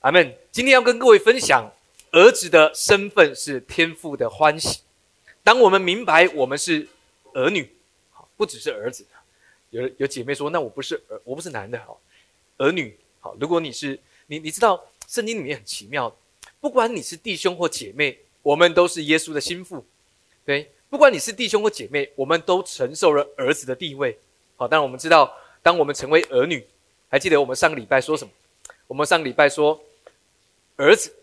阿门。今天要跟各位分享，儿子的身份是天父的欢喜。当我们明白我们是儿女，不只是儿子。有有姐妹说，那我不是儿，我不是男的，好，儿女，好。如果你是你，你知道圣经里面很奇妙，不管你是弟兄或姐妹，我们都是耶稣的心腹，对。不管你是弟兄或姐妹，我们都承受了儿子的地位。好，当我们知道，当我们成为儿女，还记得我们上个礼拜说什么？我们上个礼拜说，儿子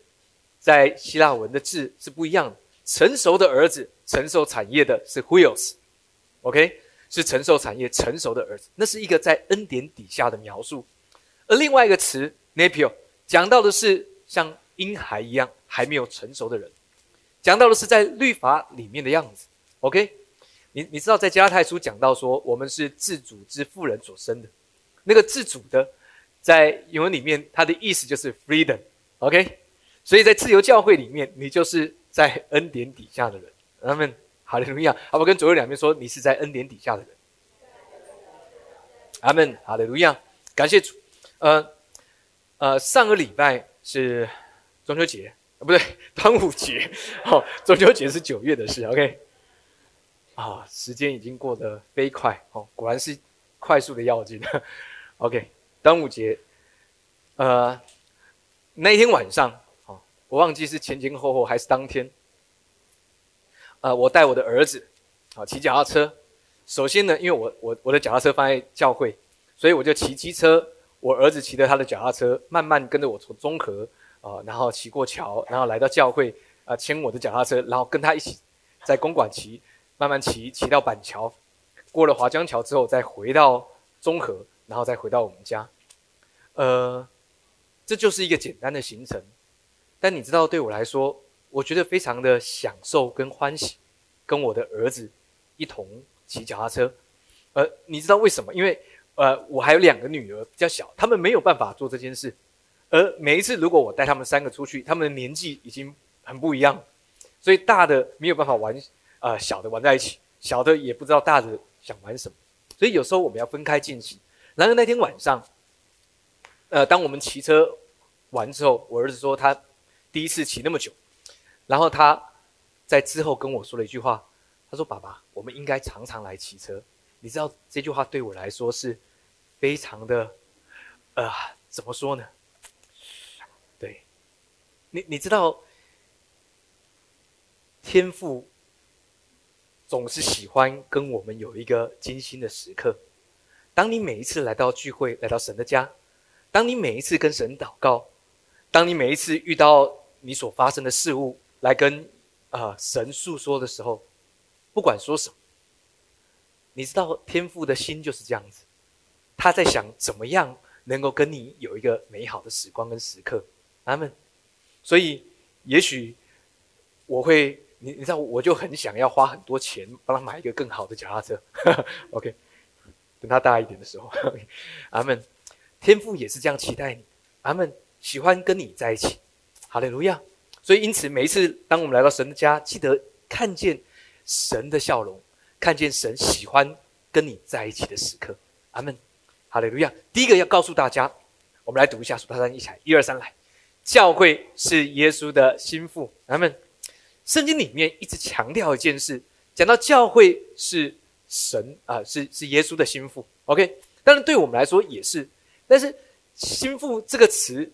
在希腊文的字是不一样的。成熟的儿子，承受产业的是 wheels，OK，是承受产业成熟的儿子，那是一个在恩典底下的描述。而另外一个词 napio 讲到的是像婴孩一样还没有成熟的人，讲到的是在律法里面的样子。OK，你你知道在加拉太书讲到说，我们是自主之妇人所生的，那个自主的，在原文里面，它的意思就是 freedom。OK，所以在自由教会里面，你就是在恩典底下的人。他们哈利路亚，好不跟左右两边说，你是在恩典底下的人。阿门，哈利路亚，感谢主。呃呃，上个礼拜是中秋节，不对，端午节。好，中秋节是九月的事。OK。啊，时间已经过得飞快哦，果然是快速的要紧。OK，端午节，呃，那一天晚上，哦，我忘记是前前后后还是当天。呃，我带我的儿子，啊，骑脚踏车。首先呢，因为我我我的脚踏车放在教会，所以我就骑机车，我儿子骑着他的脚踏车，慢慢跟着我从中和啊，然后骑过桥，然后来到教会啊，牵我的脚踏车，然后跟他一起在公馆骑。慢慢骑，骑到板桥，过了华江桥之后，再回到中和，然后再回到我们家。呃，这就是一个简单的行程。但你知道，对我来说，我觉得非常的享受跟欢喜，跟我的儿子一同骑脚踏车。呃，你知道为什么？因为呃，我还有两个女儿比较小，他们没有办法做这件事。而每一次如果我带他们三个出去，他们的年纪已经很不一样，所以大的没有办法玩。呃，小的玩在一起，小的也不知道大的想玩什么，所以有时候我们要分开进行。然而那天晚上，呃，当我们骑车完之后，我儿子说他第一次骑那么久，然后他在之后跟我说了一句话，他说：“爸爸，我们应该常常来骑车。”你知道这句话对我来说是非常的，呃，怎么说呢？对，你你知道天赋。总是喜欢跟我们有一个精心的时刻。当你每一次来到聚会，来到神的家，当你每一次跟神祷告，当你每一次遇到你所发生的事物来跟啊神诉说的时候，不管说什么，你知道天父的心就是这样子，他在想怎么样能够跟你有一个美好的时光跟时刻。阿门。所以也许我会。你你知道，我就很想要花很多钱帮他买一个更好的脚踏车。OK，等他大一点的时候，阿门。天父也是这样期待你，阿门。喜欢跟你在一起，哈利路亚。所以因此，每一次当我们来到神的家，记得看见神的笑容，看见神喜欢跟你在一起的时刻，阿门。哈利路亚。第一个要告诉大家，我们来读一下，数到三，一起来，一二三，来。教会是耶稣的心腹，阿门。圣经里面一直强调一件事，讲到教会是神啊，是是耶稣的心腹。OK，当然对我们来说也是，但是心腹这个词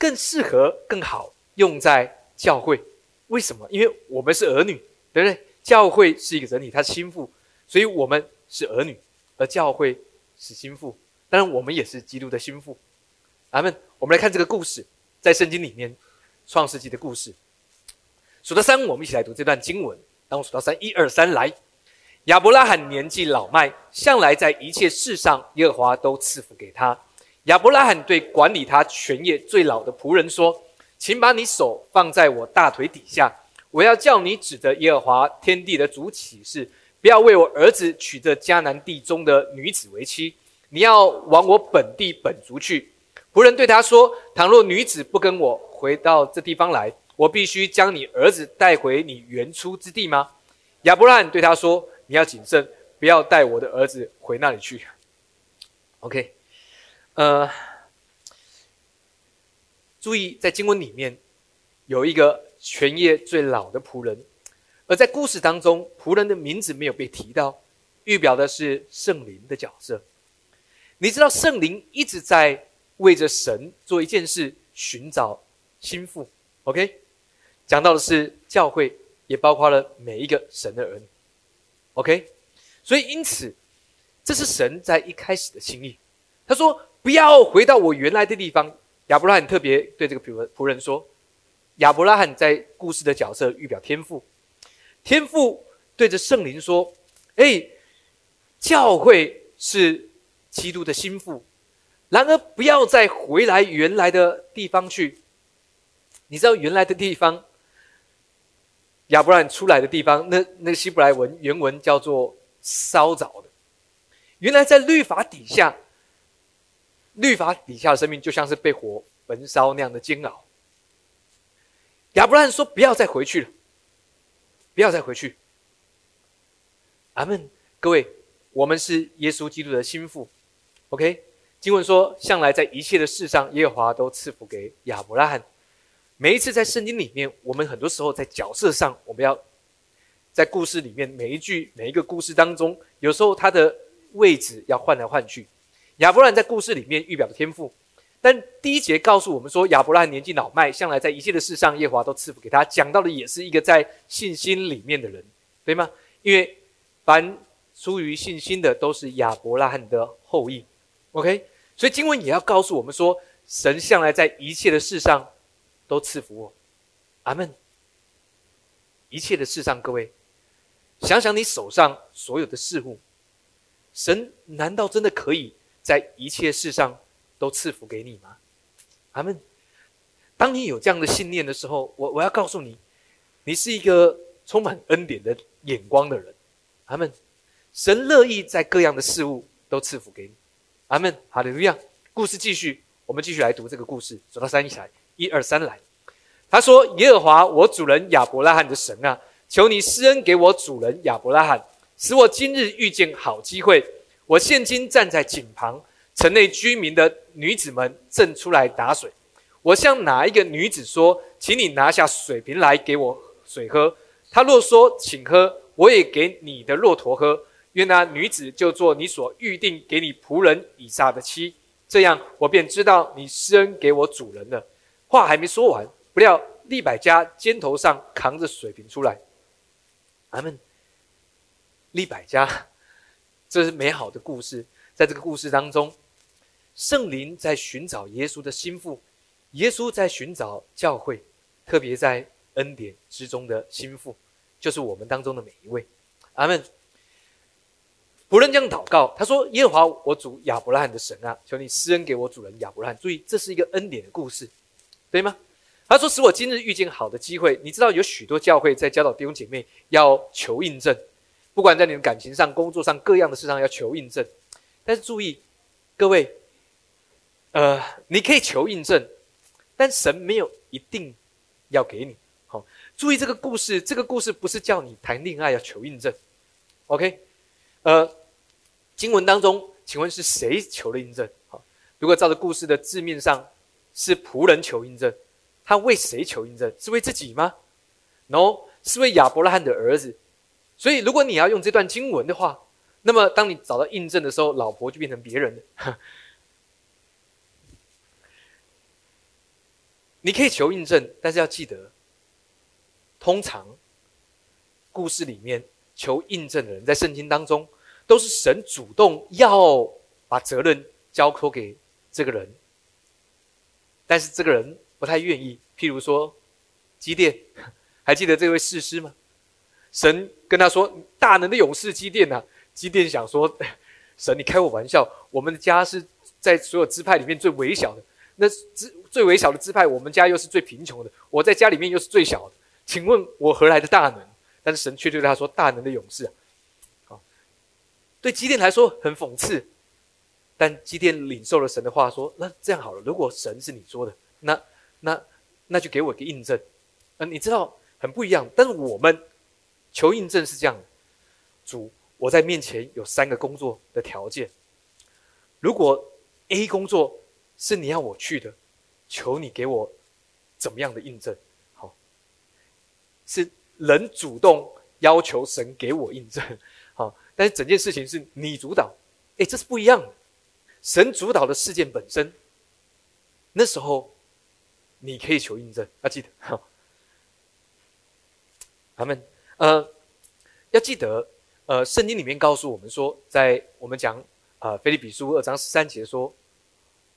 更适合、更好用在教会。为什么？因为我们是儿女，对不对？教会是一个整体，他是心腹，所以我们是儿女，而教会是心腹。当然，我们也是基督的心腹。阿门。我们来看这个故事，在圣经里面，创世纪的故事。数到三，我们一起来读这段经文。当我数到三，一二三，来。亚伯拉罕年纪老迈，向来在一切事上，耶和华都赐福给他。亚伯拉罕对管理他全业最老的仆人说：“请把你手放在我大腿底下，我要叫你指着耶和华天地的主起誓，不要为我儿子娶这迦南地中的女子为妻。你要往我本地本族去。”仆人对他说：“倘若女子不跟我回到这地方来。”我必须将你儿子带回你原出之地吗？亚伯拉罕对他说：“你要谨慎，不要带我的儿子回那里去。” OK，呃，注意，在经文里面有一个全业最老的仆人，而在故事当中，仆人的名字没有被提到，预表的是圣灵的角色。你知道，圣灵一直在为着神做一件事，寻找心腹。OK，讲到的是教会，也包括了每一个神的儿女。OK，所以因此，这是神在一开始的心意。他说：“不要回到我原来的地方。”亚伯拉罕特别对这个仆仆人说：“亚伯拉罕在故事的角色预表天父，天父对着圣灵说：‘哎，教会是基督的心腹，然而不要再回来原来的地方去。你知道原来的地方，亚伯拉罕出来的地方，那那个希伯来文原文叫做烧着的。原来在律法底下。”律法底下的生命就像是被火焚烧那样的煎熬。亚伯拉罕说：“不要再回去了，不要再回去。”阿门。各位，我们是耶稣基督的心腹。OK，经文说：“向来在一切的事上，耶和华都赐福给亚伯拉罕。”每一次在圣经里面，我们很多时候在角色上，我们要在故事里面每一句每一个故事当中，有时候他的位置要换来换去。亚伯兰在故事里面预表的天赋，但第一节告诉我们说，亚伯兰年纪老迈，向来在一切的事上，耶和华都赐福给他。讲到的也是一个在信心里面的人，对吗？因为凡出于信心的，都是亚伯拉罕的后裔。OK，所以经文也要告诉我们说，神向来在一切的事上都赐福我。阿门。一切的事上，各位想想你手上所有的事物，神难道真的可以？在一切事上都赐福给你吗？阿门。当你有这样的信念的时候，我我要告诉你，你是一个充满恩典的眼光的人。阿门。神乐意在各样的事物都赐福给你。阿门。好的，路亚。故事继续，我们继续来读这个故事。走到三一起来，一二三来。他说：“耶和华，我主人亚伯拉罕的神啊，求你施恩给我主人亚伯拉罕，使我今日遇见好机会。”我现今站在井旁，城内居民的女子们正出来打水。我向哪一个女子说：“请你拿下水瓶来给我水喝。”她若说：“请喝。”我也给你的骆驼喝。愿那女子就做你所预定给你仆人以撒的妻。这样，我便知道你施恩给我主人了。话还没说完，不料利百家肩头上扛着水瓶出来。阿门。利百家。这是美好的故事，在这个故事当中，圣灵在寻找耶稣的心腹，耶稣在寻找教会，特别在恩典之中的心腹，就是我们当中的每一位。阿门。仆人这样祷告，他说：“耶和华我主亚伯拉罕的神啊，求你施恩给我主人亚伯拉罕。”注意，这是一个恩典的故事，对吗？他说：“使我今日遇见好的机会。”你知道有许多教会在教导弟兄姐妹要求印证。不管在你的感情上、工作上各样的事上要求印证，但是注意，各位，呃，你可以求印证，但神没有一定要给你。好，注意这个故事，这个故事不是叫你谈恋爱要求印证。OK，呃，经文当中，请问是谁求了印证？好，如果照着故事的字面上，是仆人求印证，他为谁求印证？是为自己吗？No，是为亚伯拉罕的儿子。所以，如果你要用这段经文的话，那么当你找到印证的时候，老婆就变成别人的。你可以求印证，但是要记得，通常故事里面求印证的人，在圣经当中都是神主动要把责任交托给这个人，但是这个人不太愿意。譬如说，基甸，还记得这位士师吗？神跟他说：“大能的勇士基甸呐，基甸想说，神你开我玩笑，我们的家是在所有支派里面最微小的，那支最微小的支派，我们家又是最贫穷的，我在家里面又是最小的，请问我何来的大能？但是神却对他说：大能的勇士啊，对基甸来说很讽刺，但基甸领受了神的话，说：那这样好了，如果神是你说的，那那那就给我一个印证，嗯，你知道很不一样，但是我们。”求印证是这样的，主，我在面前有三个工作的条件。如果 A 工作是你要我去的，求你给我怎么样的印证？好，是人主动要求神给我印证，好，但是整件事情是你主导，哎，这是不一样的。神主导的事件本身，那时候你可以求印证，要记得。他们呃，要记得，呃，圣经里面告诉我们说，在我们讲啊，菲利比书二章十三节说，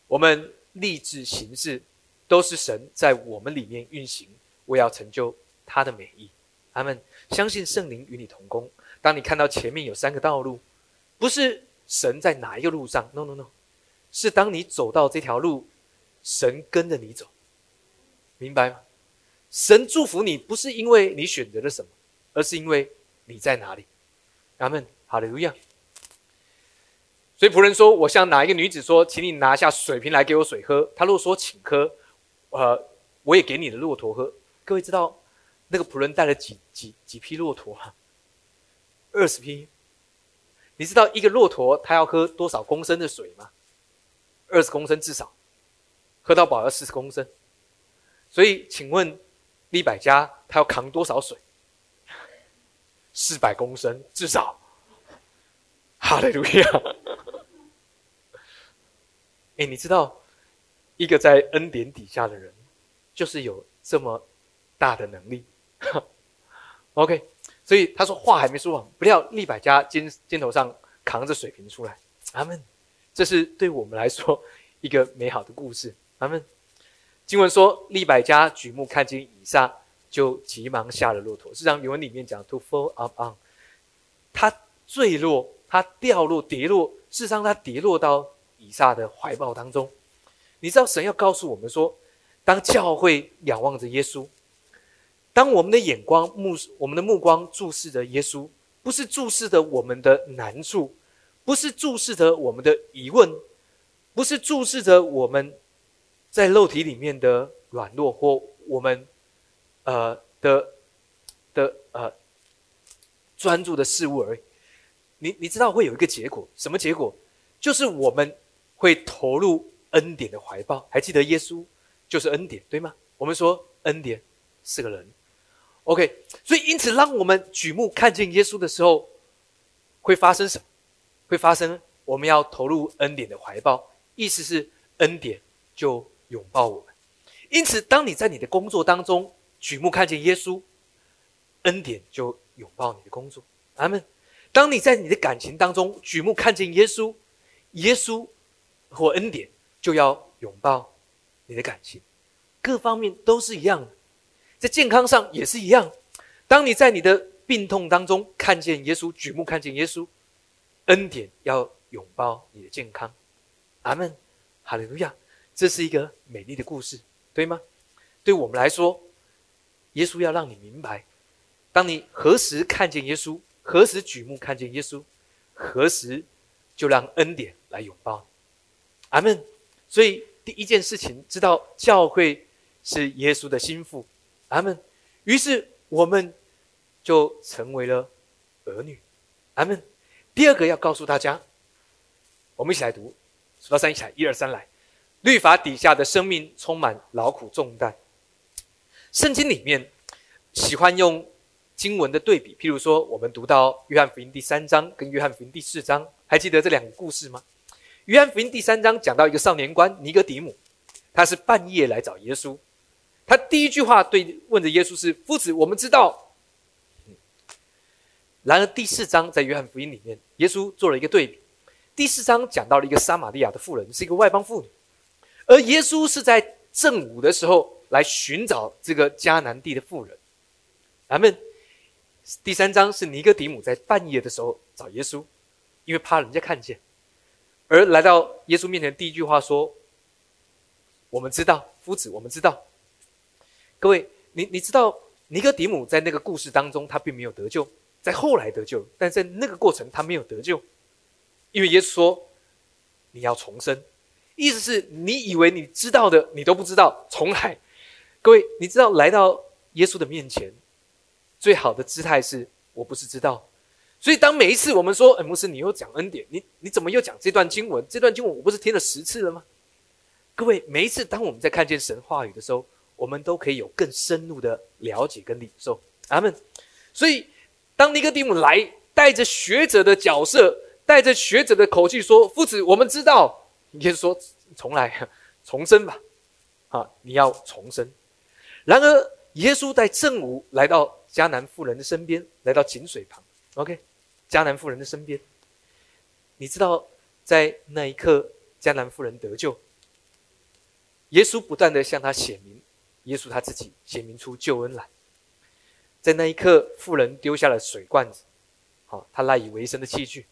我们立志行事，都是神在我们里面运行，为要成就他的美意。他们相信圣灵与你同工。当你看到前面有三个道路，不是。神在哪一个路上？No No No，是当你走到这条路，神跟着你走，明白吗？神祝福你，不是因为你选择了什么，而是因为你在哪里。阿门，哈利路亚。所以仆人说：“我向哪一个女子说，请你拿下水瓶来给我水喝。”他若说请喝，呃，我也给你的骆驼喝。各位知道那个仆人带了几几几匹骆驼吗？二十匹。你知道一个骆驼它要喝多少公升的水吗？二十公升至少，喝到饱要四十公升。所以，请问利百家他要扛多少水？四百公升至少。哈利路亚！哎，你知道一个在恩典底下的人，就是有这么大的能力。OK。所以他说话还没说完，不料利百家肩肩头上扛着水瓶出来，阿门。这是对我们来说一个美好的故事，阿门。经文说利百家举目看见以撒，就急忙下了骆驼。是让原文里面讲 to fall up on，他坠落，他掉落，跌落，事实上他跌落到以撒的怀抱当中。你知道神要告诉我们说，当教会仰望着耶稣。当我们的眼光目我们的目光注视着耶稣，不是注视着我们的难处，不是注视着我们的疑问，不是注视着我们在肉体里面的软弱或我们呃的的呃专注的事物而已。你你知道会有一个结果，什么结果？就是我们会投入恩典的怀抱。还记得耶稣就是恩典，对吗？我们说恩典是个人。OK，所以因此，让我们举目看见耶稣的时候，会发生什么？会发生我们要投入恩典的怀抱，意思是恩典就拥抱我们。因此，当你在你的工作当中举目看见耶稣，恩典就拥抱你的工作。阿门。当你在你的感情当中举目看见耶稣，耶稣或恩典就要拥抱你的感情，各方面都是一样的。在健康上也是一样，当你在你的病痛当中看见耶稣，举目看见耶稣，恩典要拥抱你的健康，阿门，哈利路亚。这是一个美丽的故事，对吗？对我们来说，耶稣要让你明白，当你何时看见耶稣，何时举目看见耶稣，何时就让恩典来拥抱，阿门。所以第一件事情，知道教会是耶稣的心腹。阿门，于是我们就成为了儿女。阿门第二个要告诉大家，我们一起来读，数到三一起来，一二三来。律法底下的生命充满劳苦重担。圣经里面喜欢用经文的对比，譬如说，我们读到约翰福音第三章跟约翰福音第四章，还记得这两个故事吗？约翰福音第三章讲到一个少年官尼哥底姆，他是半夜来找耶稣。他第一句话对问着耶稣是：“夫子，我们知道。”然而第四章在约翰福音里面，耶稣做了一个对比。第四章讲到了一个撒玛利亚的妇人，是一个外邦妇女，而耶稣是在正午的时候来寻找这个迦南地的妇人。咱们第三章是尼哥底母在半夜的时候找耶稣，因为怕人家看见，而来到耶稣面前，第一句话说：“我们知道，夫子，我们知道。”各位，你你知道尼哥底母在那个故事当中，他并没有得救，在后来得救，但在那个过程他没有得救，因为耶稣说你要重生，意思是你以为你知道的你都不知道，重来。各位，你知道来到耶稣的面前，最好的姿态是我不是知道，所以当每一次我们说，哎，牧师你又讲恩典，你你怎么又讲这段经文？这段经文我不是听了十次了吗？各位，每一次当我们在看见神话语的时候，我们都可以有更深入的了解跟领受。阿门。所以，当尼哥底母来，带着学者的角色，带着学者的口气说：“夫子，我们知道。”耶稣说：“重来，重生吧。啊，你要重生。”然而，耶稣在正午来到迦南妇人的身边，来到井水旁。OK，迦南妇人的身边，你知道，在那一刻，迦南妇人得救。耶稣不断的向他显明，耶稣他自己显明出救恩来。在那一刻，妇人丢下了水罐子，好，他赖以为生的器具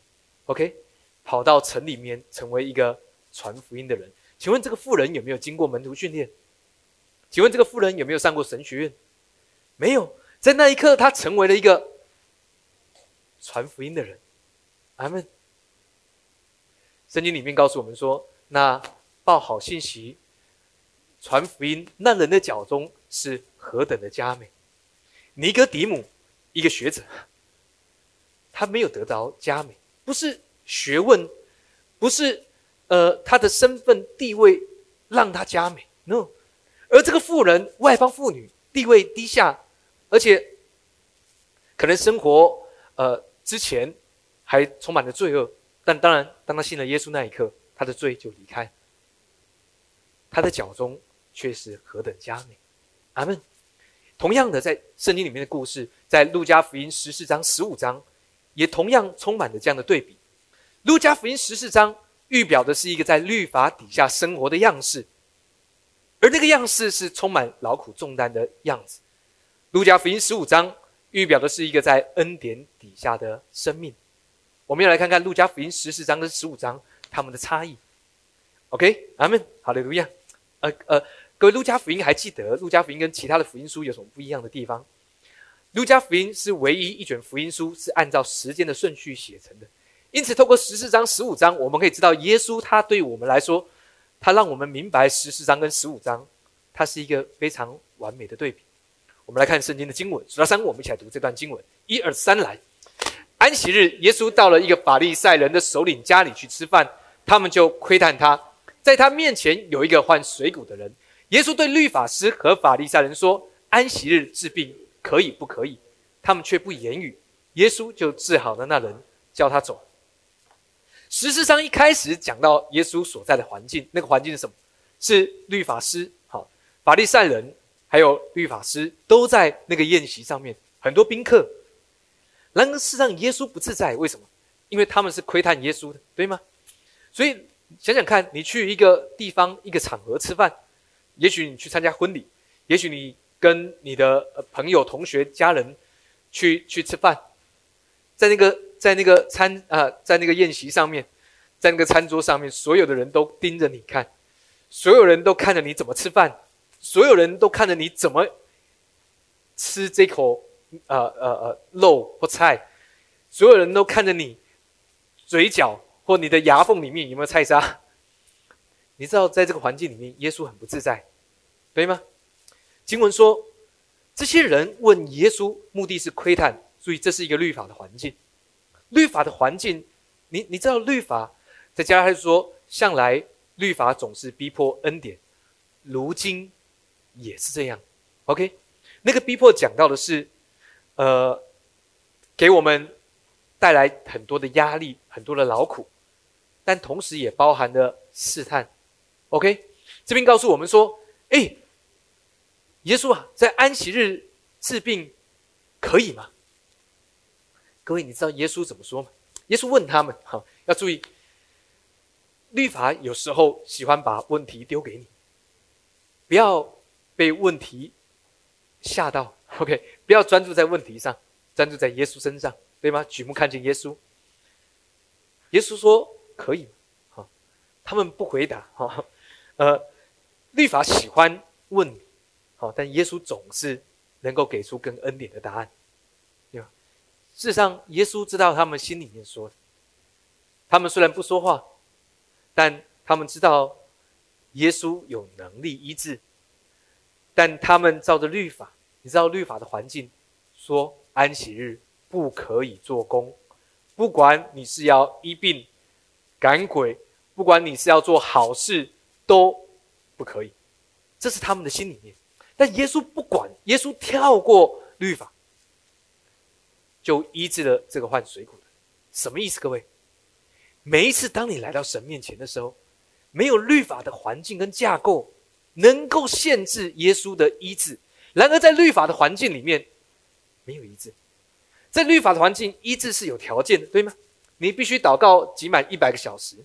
，OK，跑到城里面成为一个传福音的人。请问这个妇人有没有经过门徒训练？请问这个妇人有没有上过神学院？没有。在那一刻，他成为了一个传福音的人。阿门。圣经里面告诉我们说，那报好信息。传福音，那人的脚中是何等的佳美！尼哥底母，一个学者，他没有得到佳美，不是学问，不是呃他的身份地位让他佳美，no。而这个妇人，外邦妇女，地位低下，而且可能生活呃之前还充满了罪恶，但当然，当他信了耶稣那一刻，他的罪就离开，他的脚中。却是何等佳美，阿门。同样的，在圣经里面的故事，在路加福音十四章、十五章，也同样充满着这样的对比。路加福音十四章预表的是一个在律法底下生活的样式，而那个样式是充满劳苦重担的样子。路加福音十五章预表的是一个在恩典底下的生命。我们要来看看路加福音十四章跟十五章他们的差异。OK，阿门，好的，路亚，呃呃。各位，路加福音还记得路加福音跟其他的福音书有什么不一样的地方？路加福音是唯一一卷福音书是按照时间的顺序写成的，因此透过十四章、十五章，我们可以知道耶稣他对我们来说，他让我们明白十四章跟十五章，它是一个非常完美的对比。我们来看圣经的经文，数到三，我们一起来读这段经文。一二三，来！安息日，耶稣到了一个法利赛人的首领家里去吃饭，他们就窥探他，在他面前有一个患水谷的人。耶稣对律法师和法利赛人说：“安息日治病可以不可以？”他们却不言语。耶稣就治好了那人，叫他走。实上一开始讲到耶稣所在的环境，那个环境是什么？是律法师、好法利赛人，还有律法师都在那个宴席上面，很多宾客。然而，事实上耶稣不自在，为什么？因为他们是窥探耶稣的，对吗？所以想想看，你去一个地方、一个场合吃饭。也许你去参加婚礼，也许你跟你的朋友、同学、家人去去吃饭，在那个在那个餐啊，在那个宴席上面，在那个餐桌上面，所有的人都盯着你看，所有人都看着你怎么吃饭，所有人都看着你怎么吃这口呃呃呃肉或菜，所有人都看着你嘴角或你的牙缝里面有没有菜渣。你知道，在这个环境里面，耶稣很不自在。对吗？经文说，这些人问耶稣，目的是窥探。注意，这是一个律法的环境。律法的环境，你你知道，律法再加上说，向来律法总是逼迫恩典，如今也是这样。OK，那个逼迫讲到的是，呃，给我们带来很多的压力，很多的劳苦，但同时也包含了试探。OK，这边告诉我们说，哎。耶稣啊，在安息日治病可以吗？各位，你知道耶稣怎么说吗？耶稣问他们：“哈，要注意，律法有时候喜欢把问题丢给你，不要被问题吓到。OK，不要专注在问题上，专注在耶稣身上，对吗？举目看见耶稣。耶稣说可以，好，他们不回答。哈，呃，律法喜欢问。”好，但耶稣总是能够给出更恩典的答案，事实上，耶稣知道他们心里面说的。他们虽然不说话，但他们知道耶稣有能力医治。但他们照着律法，你知道律法的环境，说安息日不可以做工，不管你是要医病、赶鬼，不管你是要做好事，都不可以，这是他们的心里面。但耶稣不管，耶稣跳过律法，就医治了这个患水谷的。什么意思？各位，每一次当你来到神面前的时候，没有律法的环境跟架构能够限制耶稣的医治。然而，在律法的环境里面，没有医治。在律法的环境，医治是有条件的，对吗？你必须祷告挤满一百个小时，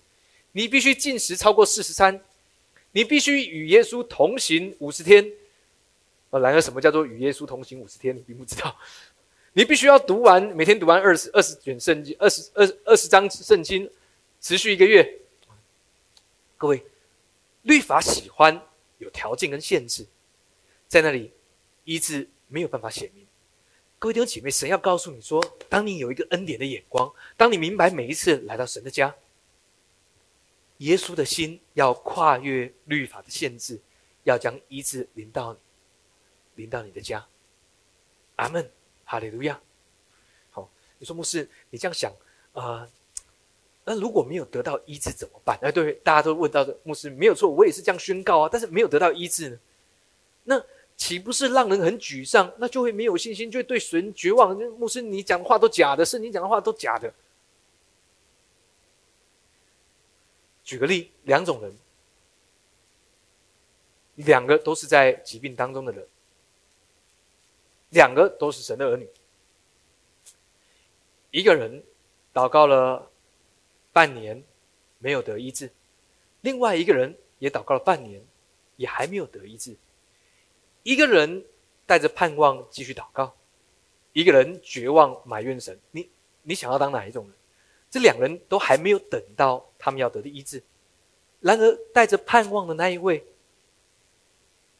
你必须进食超过四十三，你必须与耶稣同行五十天。呃，然而什么叫做与耶稣同行五十天？你并不知道。你必须要读完每天读完二十二十卷圣经，二十二二十章圣经，持续一个月。各位，律法喜欢有条件跟限制，在那里医治没有办法显明。各位弟兄姐妹，神要告诉你说：，当你有一个恩典的眼光，当你明白每一次来到神的家，耶稣的心要跨越律法的限制，要将医治临到你，临到你的家。阿门，哈利路亚。好，你说牧师，你这样想啊？那如果没有得到医治怎么办？哎，对，大家都问到的牧师没有错，我也是这样宣告啊。但是没有得到医治呢？那？岂不是让人很沮丧？那就会没有信心，就会对神绝望。牧师，你讲的话都假的，是你讲的话都假的。举个例，两种人，两个都是在疾病当中的人，两个都是神的儿女。一个人祷告了半年，没有得医治；另外一个人也祷告了半年，也还没有得医治。一个人带着盼望继续祷告，一个人绝望埋怨神。你你想要当哪一种人？这两人都还没有等到他们要得的医治。然而带着盼望的那一位，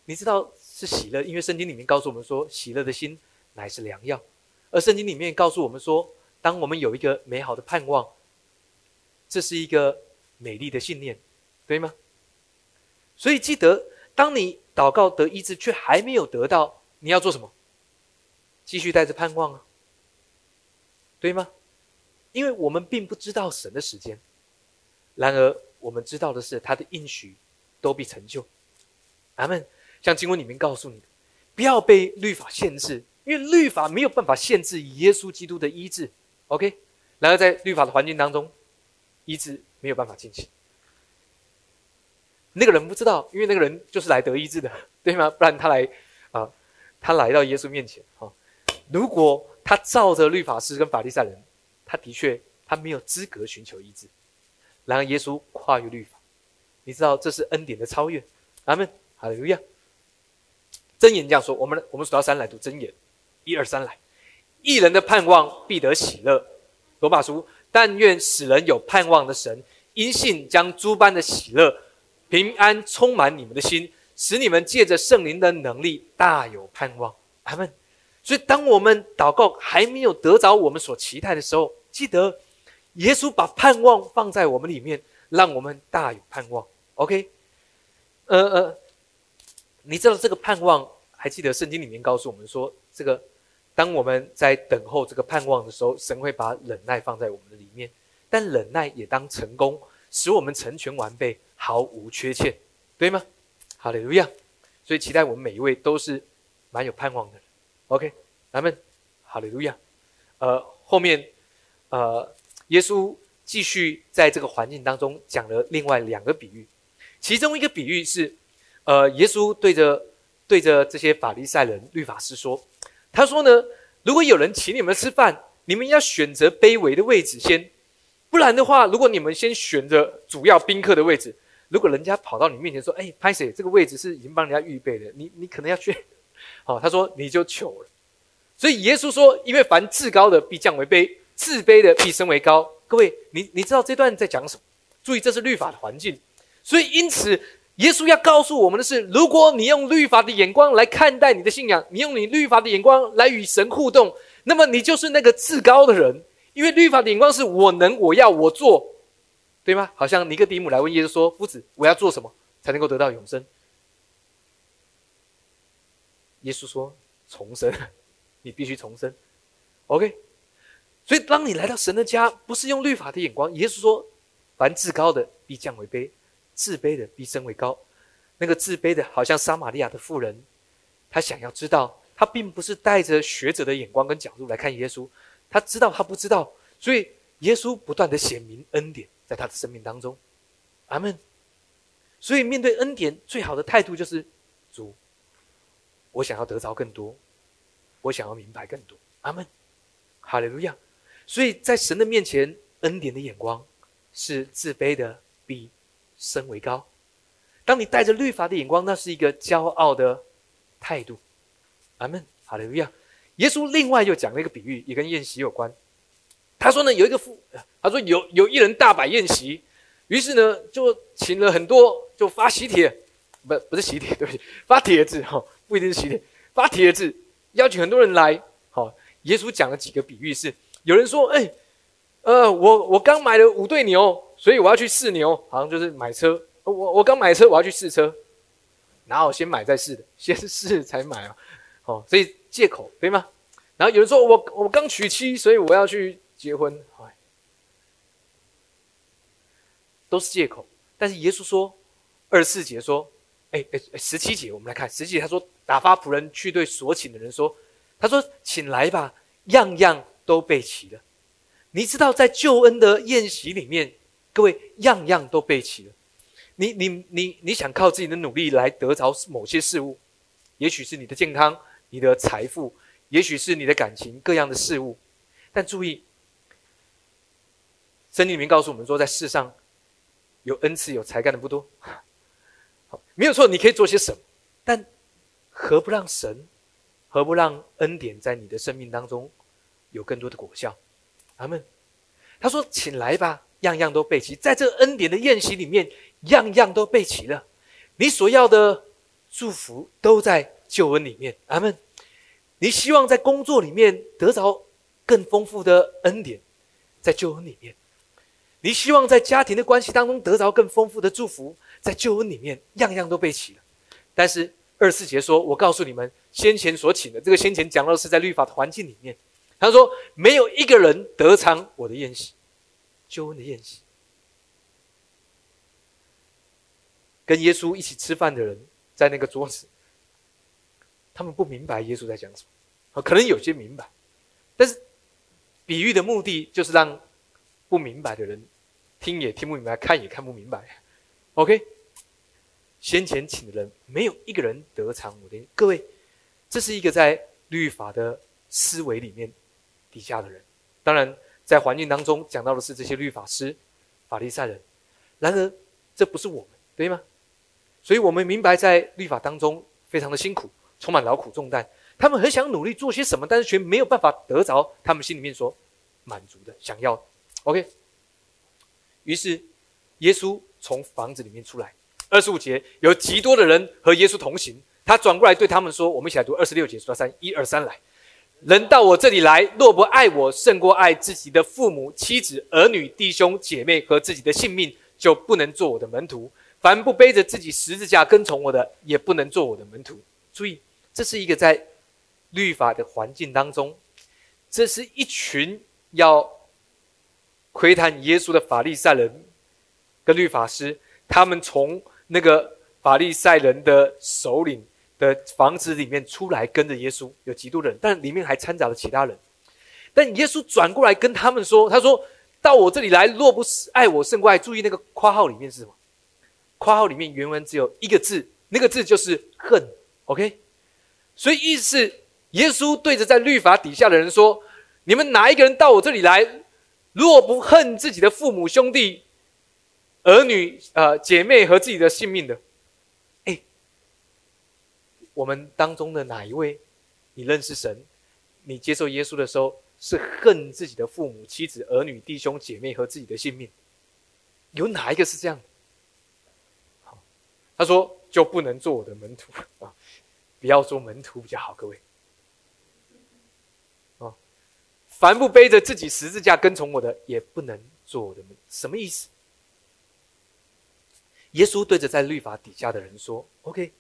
你知道是喜乐，因为圣经里面告诉我们说，喜乐的心乃是良药。而圣经里面告诉我们说，当我们有一个美好的盼望，这是一个美丽的信念，对吗？所以记得，当你。祷告得医治，却还没有得到，你要做什么？继续带着盼望啊，对吗？因为我们并不知道神的时间，然而我们知道的是他的应许都必成就。阿门。像经文里面告诉你的，不要被律法限制，因为律法没有办法限制耶稣基督的医治。OK，然而在律法的环境当中，医治没有办法进行。那个人不知道，因为那个人就是来得医治的，对吗？不然他来，啊，他来到耶稣面前，哈。如果他照着律法师跟法利赛人，他的确他没有资格寻求医治。然而耶稣跨越律法，你知道这是恩典的超越。阿门，哈利路亚。真言这样说，我们我们数到三来读真言，一二三来。一人的盼望必得喜乐。罗马书，但愿使人有盼望的神，因信将诸般的喜乐。平安充满你们的心，使你们借着圣灵的能力大有盼望。阿门。所以，当我们祷告还没有得着我们所期待的时候，记得耶稣把盼望放在我们里面，让我们大有盼望。OK，呃呃，你知道这个盼望？还记得圣经里面告诉我们说，这个当我们在等候这个盼望的时候，神会把忍耐放在我们的里面，但忍耐也当成功，使我们成全完备。毫无缺陷，对吗？哈利路亚！所以期待我们每一位都是蛮有盼望的。OK，咱们哈利路亚。呃，后面呃，耶稣继续在这个环境当中讲了另外两个比喻，其中一个比喻是，呃，耶稣对着对着这些法利赛人、律法师说，他说呢，如果有人请你们吃饭，你们要选择卑微的位置先，不然的话，如果你们先选择主要宾客的位置。如果人家跑到你面前说：“哎，拍谁？这个位置是已经帮人家预备的，你你可能要去。”好，他说你就糗了。所以耶稣说：“因为凡至高的必降为卑，自卑的必升为高。”各位，你你知道这段在讲什么？注意，这是律法的环境。所以因此，耶稣要告诉我们的是：如果你用律法的眼光来看待你的信仰，你用你律法的眼光来与神互动，那么你就是那个至高的人。因为律法的眼光是我能，我要，我做。对吗？好像尼哥底母来问耶稣说：“夫子，我要做什么才能够得到永生？”耶稣说：“重生，你必须重生。”OK。所以，当你来到神的家，不是用律法的眼光。耶稣说：“凡至高的必降为卑，自卑的必升为高。”那个自卑的，好像撒玛利亚的妇人，他想要知道，他并不是带着学者的眼光跟角度来看耶稣，他知道他不知道，所以耶稣不断的显明恩典在他的生命当中。阿门。所以面对恩典，最好的态度就是主，我想要得着更多，我想要明白更多。阿门。哈利路亚。所以在神的面前，恩典的眼光是自卑的，比身为高。当你带着律法的眼光，那是一个骄傲的态度。阿门，哈利路亚。耶稣另外又讲了一个比喻，也跟宴席有关。他说呢，有一个富，他说有有一人大摆宴席，于是呢就请了很多，就发喜帖，不不是喜帖，对不起，发帖子哈，不一定是喜帖，发帖子邀请很多人来。好，耶稣讲了几个比喻，是有人说，哎，呃，我我刚买了五对牛，所以我要去试牛，好像就是买车。我我刚买车，我要去试车，然后先买再试的，先试才买啊，哦，所以借口对吗？然后有人说我我刚娶妻，所以我要去结婚，都是借口。但是耶稣说二十四节说，哎哎十七节我们来看十七节，他说打发仆人去对所请的人说，他说请来吧，样样都备齐了。你知道在救恩的宴席里面，各位样样都备齐了。你你你你想靠自己的努力来得着某些事物，也许是你的健康、你的财富，也许是你的感情，各样的事物。但注意，圣经里面告诉我们说，在世上有恩赐、有才干的不多。好，没有错，你可以做些什么？但何不让神，何不让恩典在你的生命当中有更多的果效？阿门。他说：“请来吧，样样都备齐，在这恩典的宴席里面。”样样都备齐了，你所要的祝福都在救恩里面。阿门。你希望在工作里面得着更丰富的恩典，在救恩里面；你希望在家庭的关系当中得着更丰富的祝福，在救恩里面，样样都备齐了。但是二四节说：“我告诉你们，先前所请的，这个先前讲到是在律法的环境里面。他说，没有一个人得偿我的宴席，救恩的宴席。”跟耶稣一起吃饭的人，在那个桌子，他们不明白耶稣在讲什么，啊，可能有些明白，但是比喻的目的就是让不明白的人听也听不明白，看也看不明白。OK，先前请的人没有一个人得偿我的。各位，这是一个在律法的思维里面底下的人，当然在环境当中讲到的是这些律法师、法利赛人。然而，这不是我们，对吗？所以我们明白，在律法当中非常的辛苦，充满劳苦重担。他们很想努力做些什么，但是却没有办法得着他们心里面所满足的、想要的。OK。于是耶稣从房子里面出来。二十五节有极多的人和耶稣同行。他转过来对他们说：“我们一起来读二十六节，数到三，一二三，来。人到我这里来，若不爱我胜过爱自己的父母、妻子、儿女、弟兄、姐妹和自己的性命，就不能做我的门徒。”凡不背着自己十字架跟从我的，也不能做我的门徒。注意，这是一个在律法的环境当中，这是一群要窥探耶稣的法利赛人跟律法师。他们从那个法利赛人的首领的房子里面出来，跟着耶稣，有极多人，但里面还掺杂了其他人。但耶稣转过来跟他们说：“他说到我这里来，若不是爱我胜过爱。”注意那个括号里面是什么？括号里面原文只有一个字，那个字就是恨。OK，所以意思是耶稣对着在律法底下的人说：“你们哪一个人到我这里来，若不恨自己的父母、兄弟、儿女、呃姐妹和自己的性命的？”我们当中的哪一位，你认识神，你接受耶稣的时候，是恨自己的父母、妻子、儿女、弟兄、姐妹和自己的性命？有哪一个是这样？他说：“就不能做我的门徒啊！不要做门徒比较好，各位。啊，凡不背着自己十字架跟从我的，也不能做我的门。什么意思？耶稣对着在律法底下的人说：‘OK，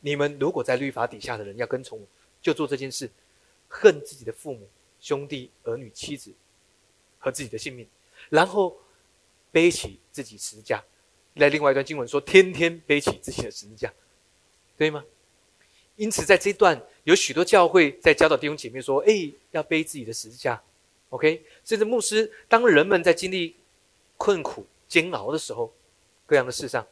你们如果在律法底下的人要跟从我，就做这件事，恨自己的父母、兄弟、儿女、妻子和自己的性命，然后背起自己十字架。’来另外一段经文说，天天背起自己的十字架，对吗？因此，在这段有许多教会在教导弟兄姐妹说：“哎，要背自己的十字架。”OK，甚至牧师，当人们在经历困苦、煎熬的时候，各样的事上，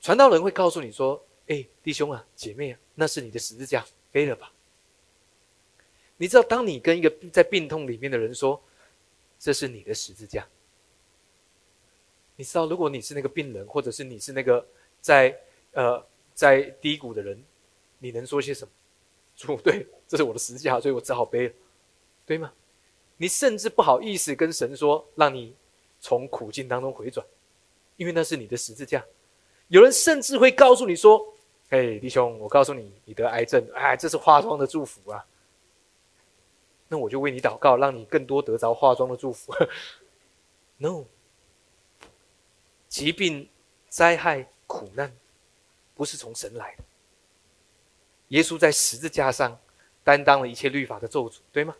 传道人会告诉你说：“哎，弟兄啊，姐妹啊，那是你的十字架，背了吧。”你知道，当你跟一个在病痛里面的人说：“这是你的十字架。”你知道，如果你是那个病人，或者是你是那个在呃在低谷的人。你能说些什么？主，对，这是我的十字架，所以我只好背了，对吗？你甚至不好意思跟神说，让你从苦境当中回转，因为那是你的十字架。有人甚至会告诉你说：“哎，弟兄，我告诉你，你得癌症，哎，这是化妆的祝福啊。”那我就为你祷告，让你更多得着化妆的祝福。No，疾病、灾害、苦难，不是从神来的。耶稣在十字架上担当了一切律法的咒诅，对吗？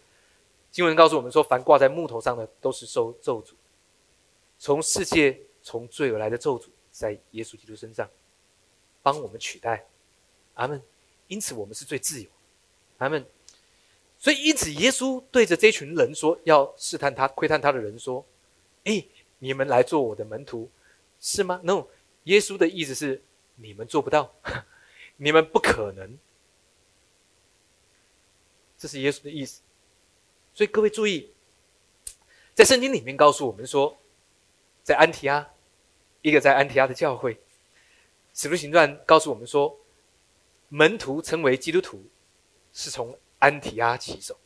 经文告诉我们说，凡挂在木头上的都是受咒诅。从世界从罪而来的咒诅，在耶稣基督身上帮我们取代。阿门。因此，我们是最自由。阿门。所以，因此，耶稣对着这群人说：“要试探他、窥探他的人说，哎，你们来做我的门徒，是吗？”No，耶稣的意思是你们做不到，你们不可能。这是耶稣的意思，所以各位注意，在圣经里面告诉我们说，在安提阿，一个在安提阿的教会，使徒行传告诉我们说，门徒称为基督徒，是从安提阿起手。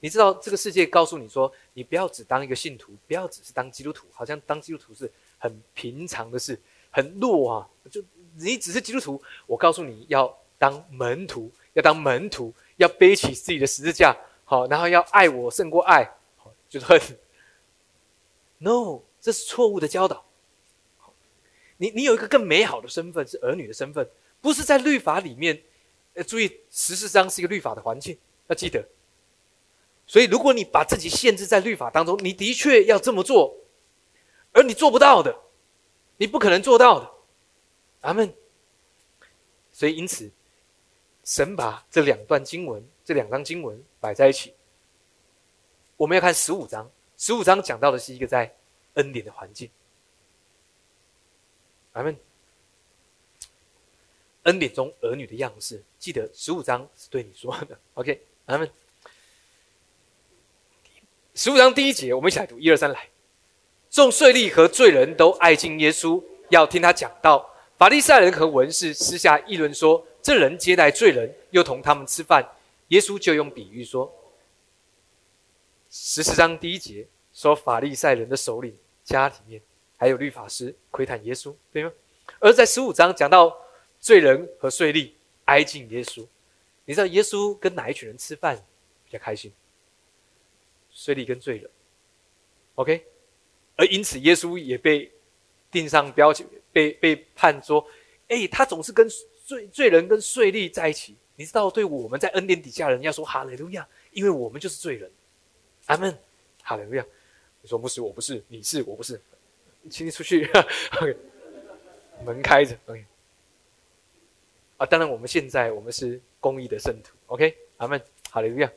你知道这个世界告诉你说，你不要只当一个信徒，不要只是当基督徒，好像当基督徒是很平常的事，很弱啊！就你只是基督徒，我告诉你要当门徒。要当门徒，要背起自己的十字架，好，然后要爱我胜过爱，就是恨。No，这是错误的教导。你你有一个更美好的身份，是儿女的身份，不是在律法里面。呃，注意，十四章是一个律法的环境，要记得。所以，如果你把自己限制在律法当中，你的确要这么做，而你做不到的，你不可能做到的。阿门。所以，因此。神把这两段经文、这两章经文摆在一起，我们要看十五章。十五章讲到的是一个在恩典的环境。阿门。恩典中儿女的样式，记得十五章是对你说的。OK，阿门。十五章第一节，我们一起来读，一二三，来。众税吏和罪人都爱敬耶稣，要听他讲道。法利赛人和文士私下议论说。这人接待罪人，又同他们吃饭。耶稣就用比喻说：十四章第一节说，法利赛人的首领家里面还有律法师窥探耶稣，对吗？而在十五章讲到罪人和税吏挨近耶稣，你知道耶稣跟哪一群人吃饭比较开心？税吏跟罪人，OK。而因此耶稣也被钉上标签，被被判说：哎，他总是跟。罪罪人跟税吏在一起，你知道，对我们在恩典底下人要说哈利路亚，因为我们就是罪人。阿门，哈利路亚。你说不是，我不是，你是，我不是，请你出去。OK，门开着。OK，啊，当然我们现在我们是公义的圣徒。OK，阿门，哈利路亚。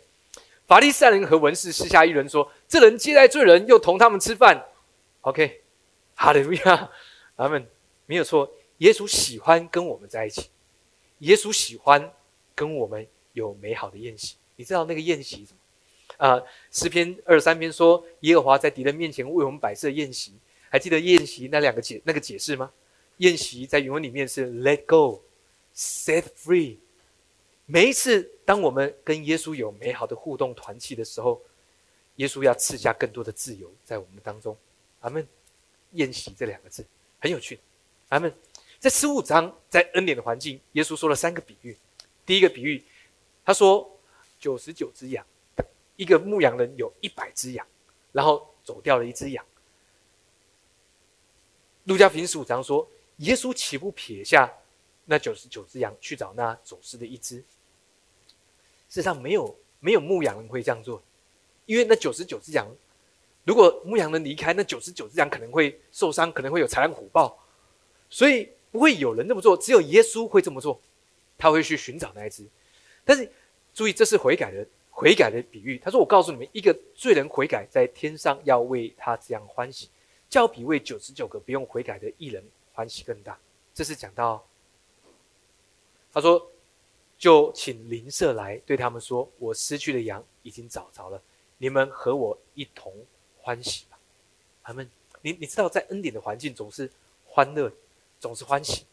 法利赛人和文士私下议论说：“这人接待罪人，又同他们吃饭。”OK，哈利路亚，阿门，没有错。耶稣喜欢跟我们在一起。耶稣喜欢跟我们有美好的宴席，你知道那个宴席？啊，诗篇二三篇说耶和华在敌人面前为我们摆设宴席，还记得宴席那两个解那个解释吗？宴席在原文里面是 let go, set free。每一次当我们跟耶稣有美好的互动团契的时候，耶稣要赐下更多的自由在我们当中。阿门。宴席这两个字很有趣。阿门。在十五章，在恩典的环境，耶稣说了三个比喻。第一个比喻，他说九十九只羊，一个牧羊人有一百只羊，然后走掉了一只羊。路加福音十五章说，耶稣岂不撇下那九十九只羊去找那走失的一只？事实上，没有没有牧羊人会这样做，因为那九十九只羊如果牧羊人离开，那九十九只羊可能会受伤，可能会有豺狼虎豹，所以不会有人这么做，只有耶稣会这么做，他会去寻找那一只。但是注意，这是悔改的悔改的比喻。他说：“我告诉你们，一个罪人悔改，在天上要为他这样欢喜，较比为九十九个不用悔改的艺人欢喜更大。”这是讲到，他说：“就请邻舍来对他们说，我失去的羊已经找着了，你们和我一同。”欢喜吧，阿门。你你知道，在恩典的环境总是欢乐，总是欢喜，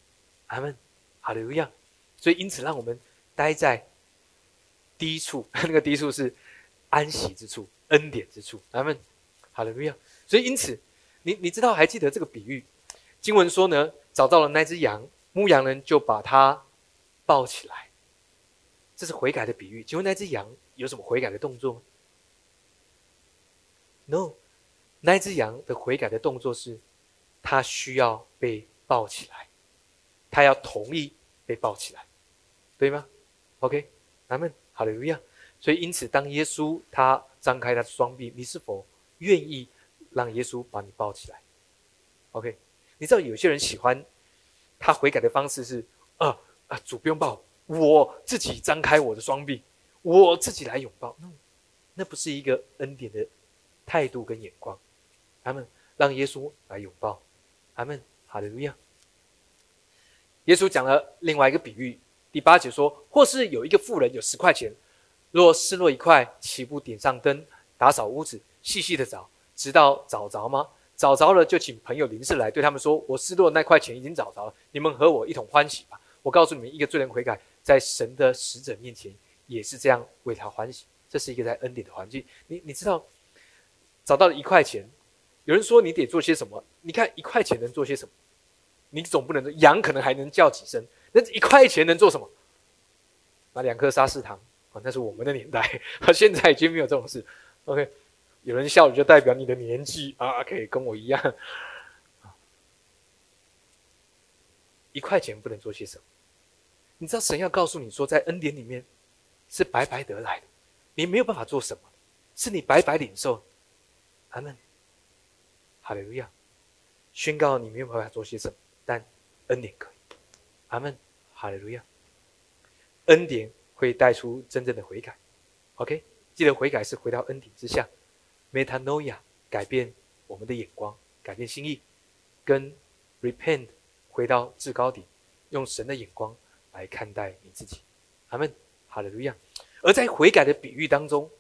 阿门。好的，一样。所以因此，让我们待在低处，那个低处是安息之处、恩典之处，阿门。好的，一样。所以因此，你你知道，还记得这个比喻？经文说呢，找到了那只羊，牧羊人就把它抱起来。这是悔改的比喻。请问那只羊有什么悔改的动作？No，那只羊的悔改的动作是，它需要被抱起来，它要同意被抱起来，对吗？OK，咱们好的，一样。所以因此，当耶稣他张开他的双臂，你是否愿意让耶稣把你抱起来？OK，你知道有些人喜欢他悔改的方式是，啊啊，主不用抱，我自己张开我的双臂，我自己来拥抱。那那不是一个恩典的。态度跟眼光，他们让耶稣来拥抱，他们好的路亚。耶稣讲了另外一个比喻，第八节说：或是有一个富人有十块钱，若失落一块，岂不点上灯，打扫屋子，细细的找，直到找着吗？找着了，就请朋友邻舍来，对他们说：我失落那块钱已经找着了，你们和我一同欢喜吧。我告诉你们，一个罪人悔改，在神的使者面前也是这样为他欢喜。这是一个在恩典的环境。你你知道？找到了一块钱，有人说你得做些什么？你看一块钱能做些什么？你总不能羊可能还能叫几声，那一块钱能做什么？拿两颗沙士糖啊，那是我们的年代，现在已经没有这种事。OK，有人笑了就代表你的年纪啊，可以跟我一样。一块钱不能做些什么？你知道神要告诉你说，在恩典里面是白白得来的，你没有办法做什么，是你白白领受。阿门，哈利路亚！宣告你没有办法做些什么，但恩典可以。阿门，哈利路亚！恩典会带出真正的悔改。OK，记得悔改是回到恩典之下，metanoia 改变我们的眼光，改变心意，跟 repent 回到至高点，用神的眼光来看待你自己。阿门，哈利路亚！而在悔改的比喻当中。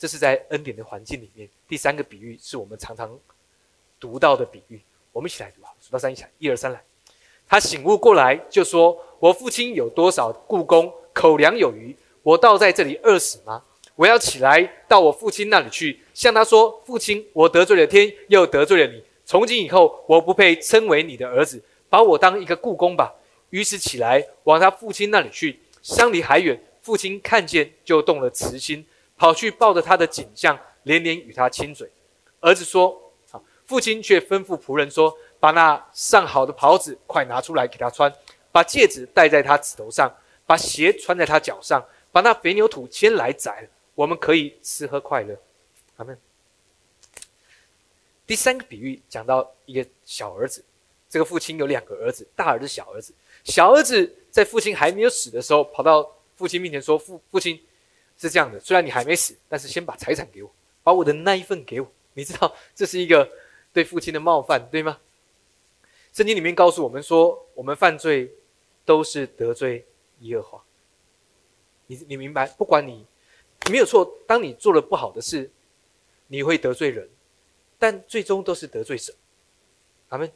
这是在恩典的环境里面，第三个比喻是我们常常读到的比喻。我们一起来读啊，数到三一起来，一二三来。他醒悟过来，就说：“我父亲有多少故宫，口粮有余，我倒在这里饿死吗？我要起来到我父亲那里去，向他说：父亲，我得罪了天，又得罪了你。从今以后，我不配称为你的儿子，把我当一个故宫吧。”于是起来往他父亲那里去，相离还远，父亲看见就动了慈心。跑去抱着他的景象，连连与他亲嘴。儿子说：“啊，父亲却吩咐仆人说：把那上好的袍子快拿出来给他穿，把戒指戴在他指头上，把鞋穿在他脚上，把那肥牛土牵来宰了，我们可以吃喝快乐。”阿门。第三个比喻讲到一个小儿子，这个父亲有两个儿子，大儿子、小儿子。小儿子在父亲还没有死的时候，跑到父亲面前说：“父父亲。”是这样的，虽然你还没死，但是先把财产给我，把我的那一份给我。你知道这是一个对父亲的冒犯，对吗？圣经里面告诉我们说，我们犯罪都是得罪耶和华。你你明白？不管你没有错，当你做了不好的事，你会得罪人，但最终都是得罪神。阿门。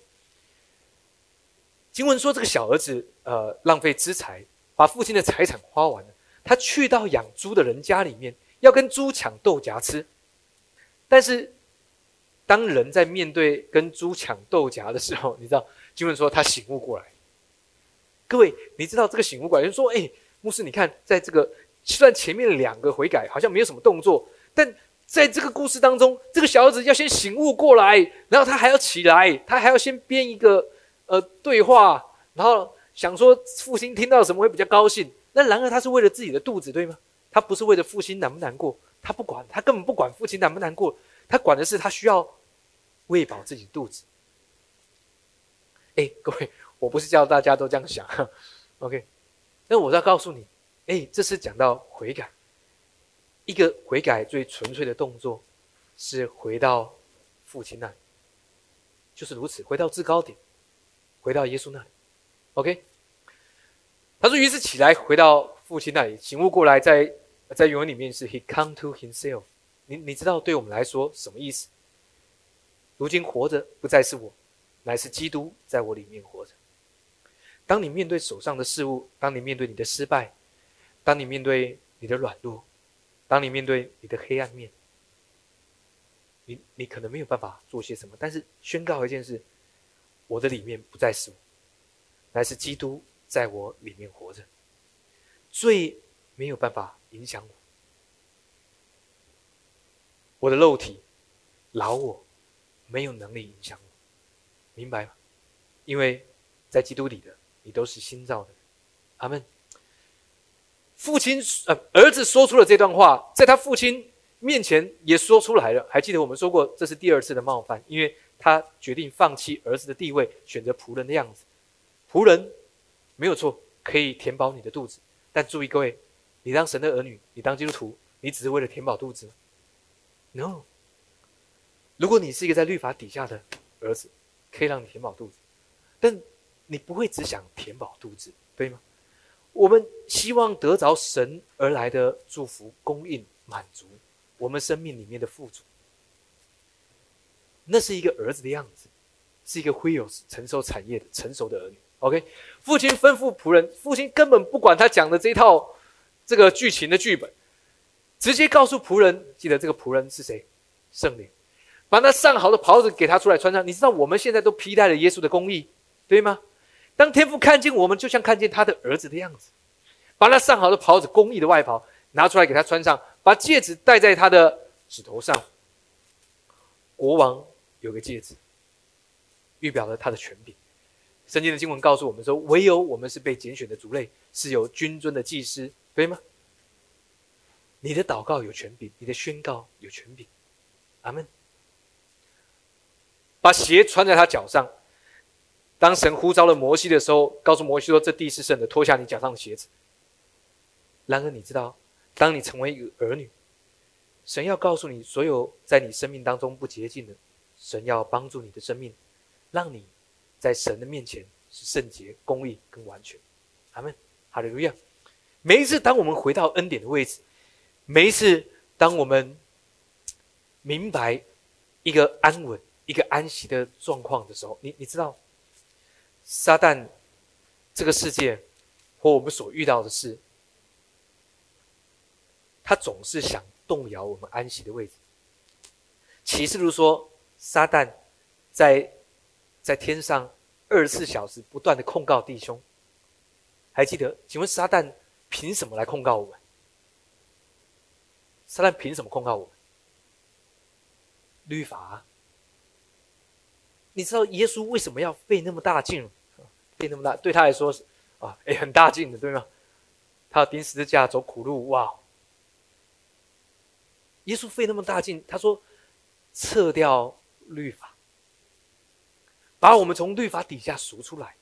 经文说，这个小儿子呃浪费资财，把父亲的财产花完了。他去到养猪的人家里面，要跟猪抢豆荚吃。但是，当人在面对跟猪抢豆荚的时候，你知道经文说他醒悟过来。各位，你知道这个醒悟过来，就说：“哎，牧师，你看，在这个虽然前面两个悔改好像没有什么动作，但在这个故事当中，这个小子要先醒悟过来，然后他还要起来，他还要先编一个呃对话，然后想说父亲听到什么会比较高兴。”那然而他是为了自己的肚子，对吗？他不是为了父亲难不难过，他不管，他根本不管父亲难不难过，他管的是他需要喂饱自己肚子。哎，各位，我不是叫大家都这样想，OK？那我要告诉你，哎，这是讲到悔改，一个悔改最纯粹的动作是回到父亲那里，就是如此，回到制高点，回到耶稣那里，OK？他说：“于是起来，回到父亲那里，醒悟过来，在在原文里面是 He come to himself。你你知道对我们来说什么意思？如今活着不再是我。”乃是基督在我里面活着。当你面对手上的事物，当你面对你的失败，当你面对你的软弱，当你面对你的黑暗面，你你可能没有办法做些什么。但是宣告一件事：我的里面不再是我，乃是基督在我里面活着。罪没有办法影响我，我的肉体老我没有能力影响我。明白吗？因为在基督里的你都是新造的。阿门。父亲呃，儿子说出了这段话，在他父亲面前也说出来了。还记得我们说过，这是第二次的冒犯，因为他决定放弃儿子的地位，选择仆人的样子。仆人没有错，可以填饱你的肚子。但注意各位，你当神的儿女，你当基督徒，你只是为了填饱肚子？No。如果你是一个在律法底下的儿子。可以让你填饱肚子，但你不会只想填饱肚子，对吗？我们希望得着神而来的祝福、供应、满足我们生命里面的富足。那是一个儿子的样子，是一个会有承受产业的成熟的儿女。OK，父亲吩咐仆人，父亲根本不管他讲的这套这个剧情的剧本，直接告诉仆人，记得这个仆人是谁？圣灵。把那上好的袍子给他出来穿上。你知道我们现在都披戴了耶稣的公义，对吗？当天父看见我们，就像看见他的儿子的样子。把那上好的袍子、公义的外袍拿出来给他穿上，把戒指戴在他的指头上。国王有个戒指，预表了他的权柄。圣经的经文告诉我们说：唯有我们是被拣选的族类，是有君尊的祭司，对吗？你的祷告有权柄，你的宣告有权柄。阿门。把鞋穿在他脚上。当神呼召了摩西的时候，告诉摩西说：“这地是圣的，脱下你脚上的鞋子。”然而，你知道，当你成为一个儿女，神要告诉你，所有在你生命当中不洁净的，神要帮助你的生命，让你在神的面前是圣洁、公义跟完全。阿门，哈利路亚。每一次当我们回到恩典的位置，每一次当我们明白一个安稳。一个安息的状况的时候，你你知道，撒旦这个世界或我们所遇到的事，他总是想动摇我们安息的位置。启示录说，撒旦在在天上二十四小时不断的控告弟兄。还记得？请问撒旦凭什么来控告我们？撒旦凭什么控告我们？律法。你知道耶稣为什么要费那么大劲？费那么大，对他来说是啊，哎，很大劲的，对吗？他要钉十字架，走苦路，哇！耶稣费那么大劲，他说撤掉律法，把我们从律法底下赎出来，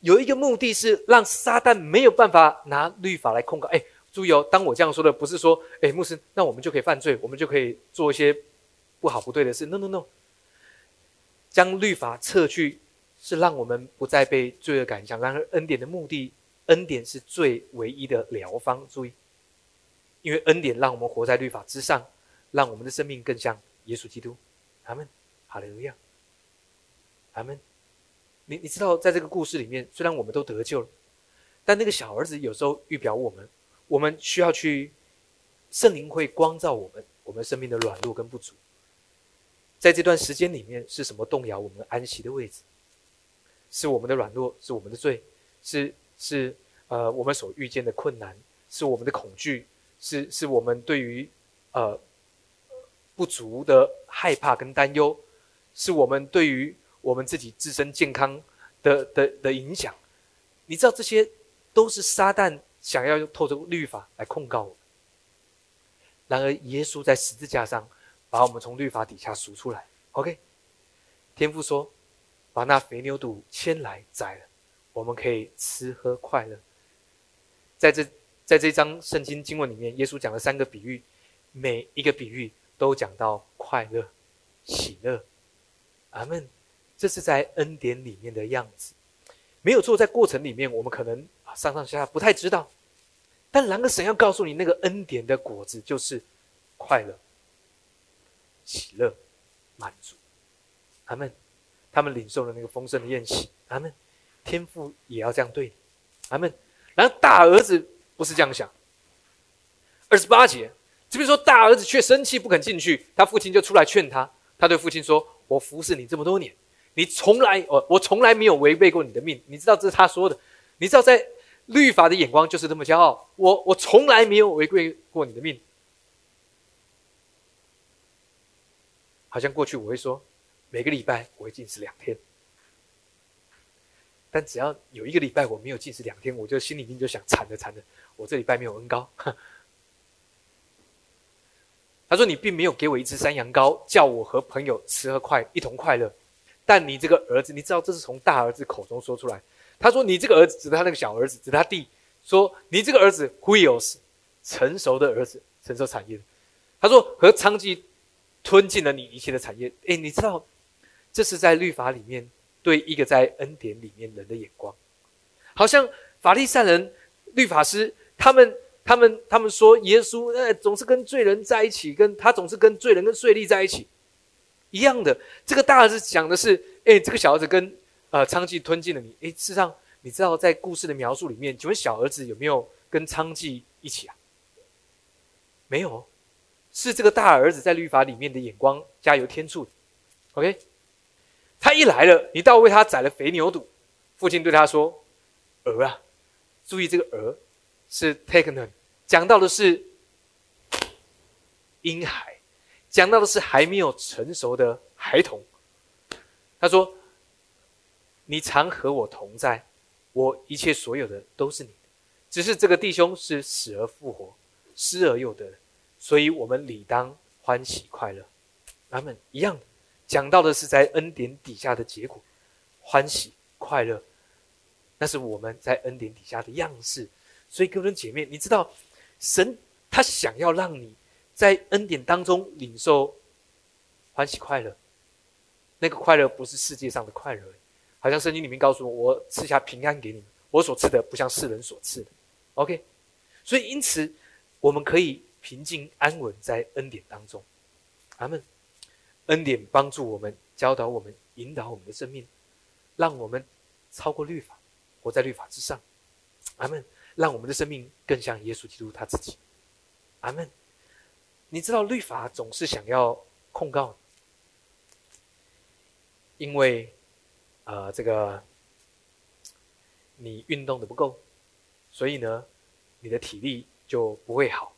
有一个目的是让撒旦没有办法拿律法来控告。哎，注意哦，当我这样说的，不是说，哎，牧师，那我们就可以犯罪，我们就可以做一些不好不对的事。No，No，No。将律法撤去，是让我们不再被罪恶感想。然而，恩典的目的，恩典是最唯一的疗方。注意，因为恩典让我们活在律法之上，让我们的生命更像耶稣基督。阿门，哈利路亚。阿门。你你知道，在这个故事里面，虽然我们都得救了，但那个小儿子有时候预表我们，我们需要去圣灵会光照我们，我们生命的软弱跟不足。在这段时间里面，是什么动摇我们安息的位置？是我们的软弱，是我们的罪，是是呃我们所遇见的困难，是我们的恐惧，是是我们对于呃不足的害怕跟担忧，是我们对于我们自己自身健康的的的影响。你知道这些都是撒旦想要透过律法来控告我们。然而，耶稣在十字架上。把我们从律法底下赎出来。OK，天父说，把那肥牛肚牵来宰了，我们可以吃喝快乐。在这在这章圣经经文里面，耶稣讲了三个比喻，每一个比喻都讲到快乐、喜乐。阿门。这是在恩典里面的样子，没有错。在过程里面，我们可能上上下下不太知道，但然而神要告诉你，那个恩典的果子就是快乐、喜乐、满足。他们。他们领受了那个丰盛的宴席。他们。天父也要这样对你。他们。然后大儿子不是这样想。二十八节这边说，大儿子却生气不肯进去，他父亲就出来劝他。他对父亲说：“我服侍你这么多年。”你从来，我我从来没有违背过你的命，你知道这是他说的。你知道在律法的眼光就是这么骄傲。我我从来没有违背过你的命。好像过去我会说，每个礼拜我会进食两天，但只要有一个礼拜我没有进食两天，我就心里面就想惨的惨的，我这礼拜没有恩高。他说你并没有给我一只山羊羔，叫我和朋友吃喝快一同快乐。但你这个儿子，你知道这是从大儿子口中说出来。他说：“你这个儿子指他那个小儿子，指他弟，说你这个儿子 wheels 成熟的儿子，承受产业。”他说：“和娼妓吞进了你一切的产业。”哎，你知道这是在律法里面对一个在恩典里面人的眼光，好像法利赛人、律法师他们、他们、他们说耶稣呃总是跟罪人在一起，跟他总是跟罪人跟税吏在一起。一样的，这个大儿子讲的是，哎，这个小儿子跟呃娼妓吞进了你。哎，事实上，你知道在故事的描述里面，请问小儿子有没有跟娼妓一起啊？没有，是这个大儿子在律法里面的眼光加油添醋。OK，他一来了，你倒为他宰了肥牛肚。父亲对他说：“儿啊，注意这个儿是 taken，讲到的是婴孩。”讲到的是还没有成熟的孩童。他说：“你常和我同在，我一切所有的都是你的。只是这个弟兄是死而复活，失而又得，所以我们理当欢喜快乐。”他们一样，讲到的是在恩典底下的结果，欢喜快乐，那是我们在恩典底下的样式。所以，各位姐妹，你知道，神他想要让你。在恩典当中领受欢喜快乐，那个快乐不是世界上的快乐，好像圣经里面告诉我：“我赐下平安给你们，我所赐的不像世人所赐的。” OK，所以因此我们可以平静安稳在恩典当中。阿门。恩典帮助我们，教导我们，引导我们的生命，让我们超过律法，活在律法之上。阿门。让我们的生命更像耶稣基督他自己。阿门。你知道律法总是想要控告你，因为，呃，这个你运动的不够，所以呢，你的体力就不会好。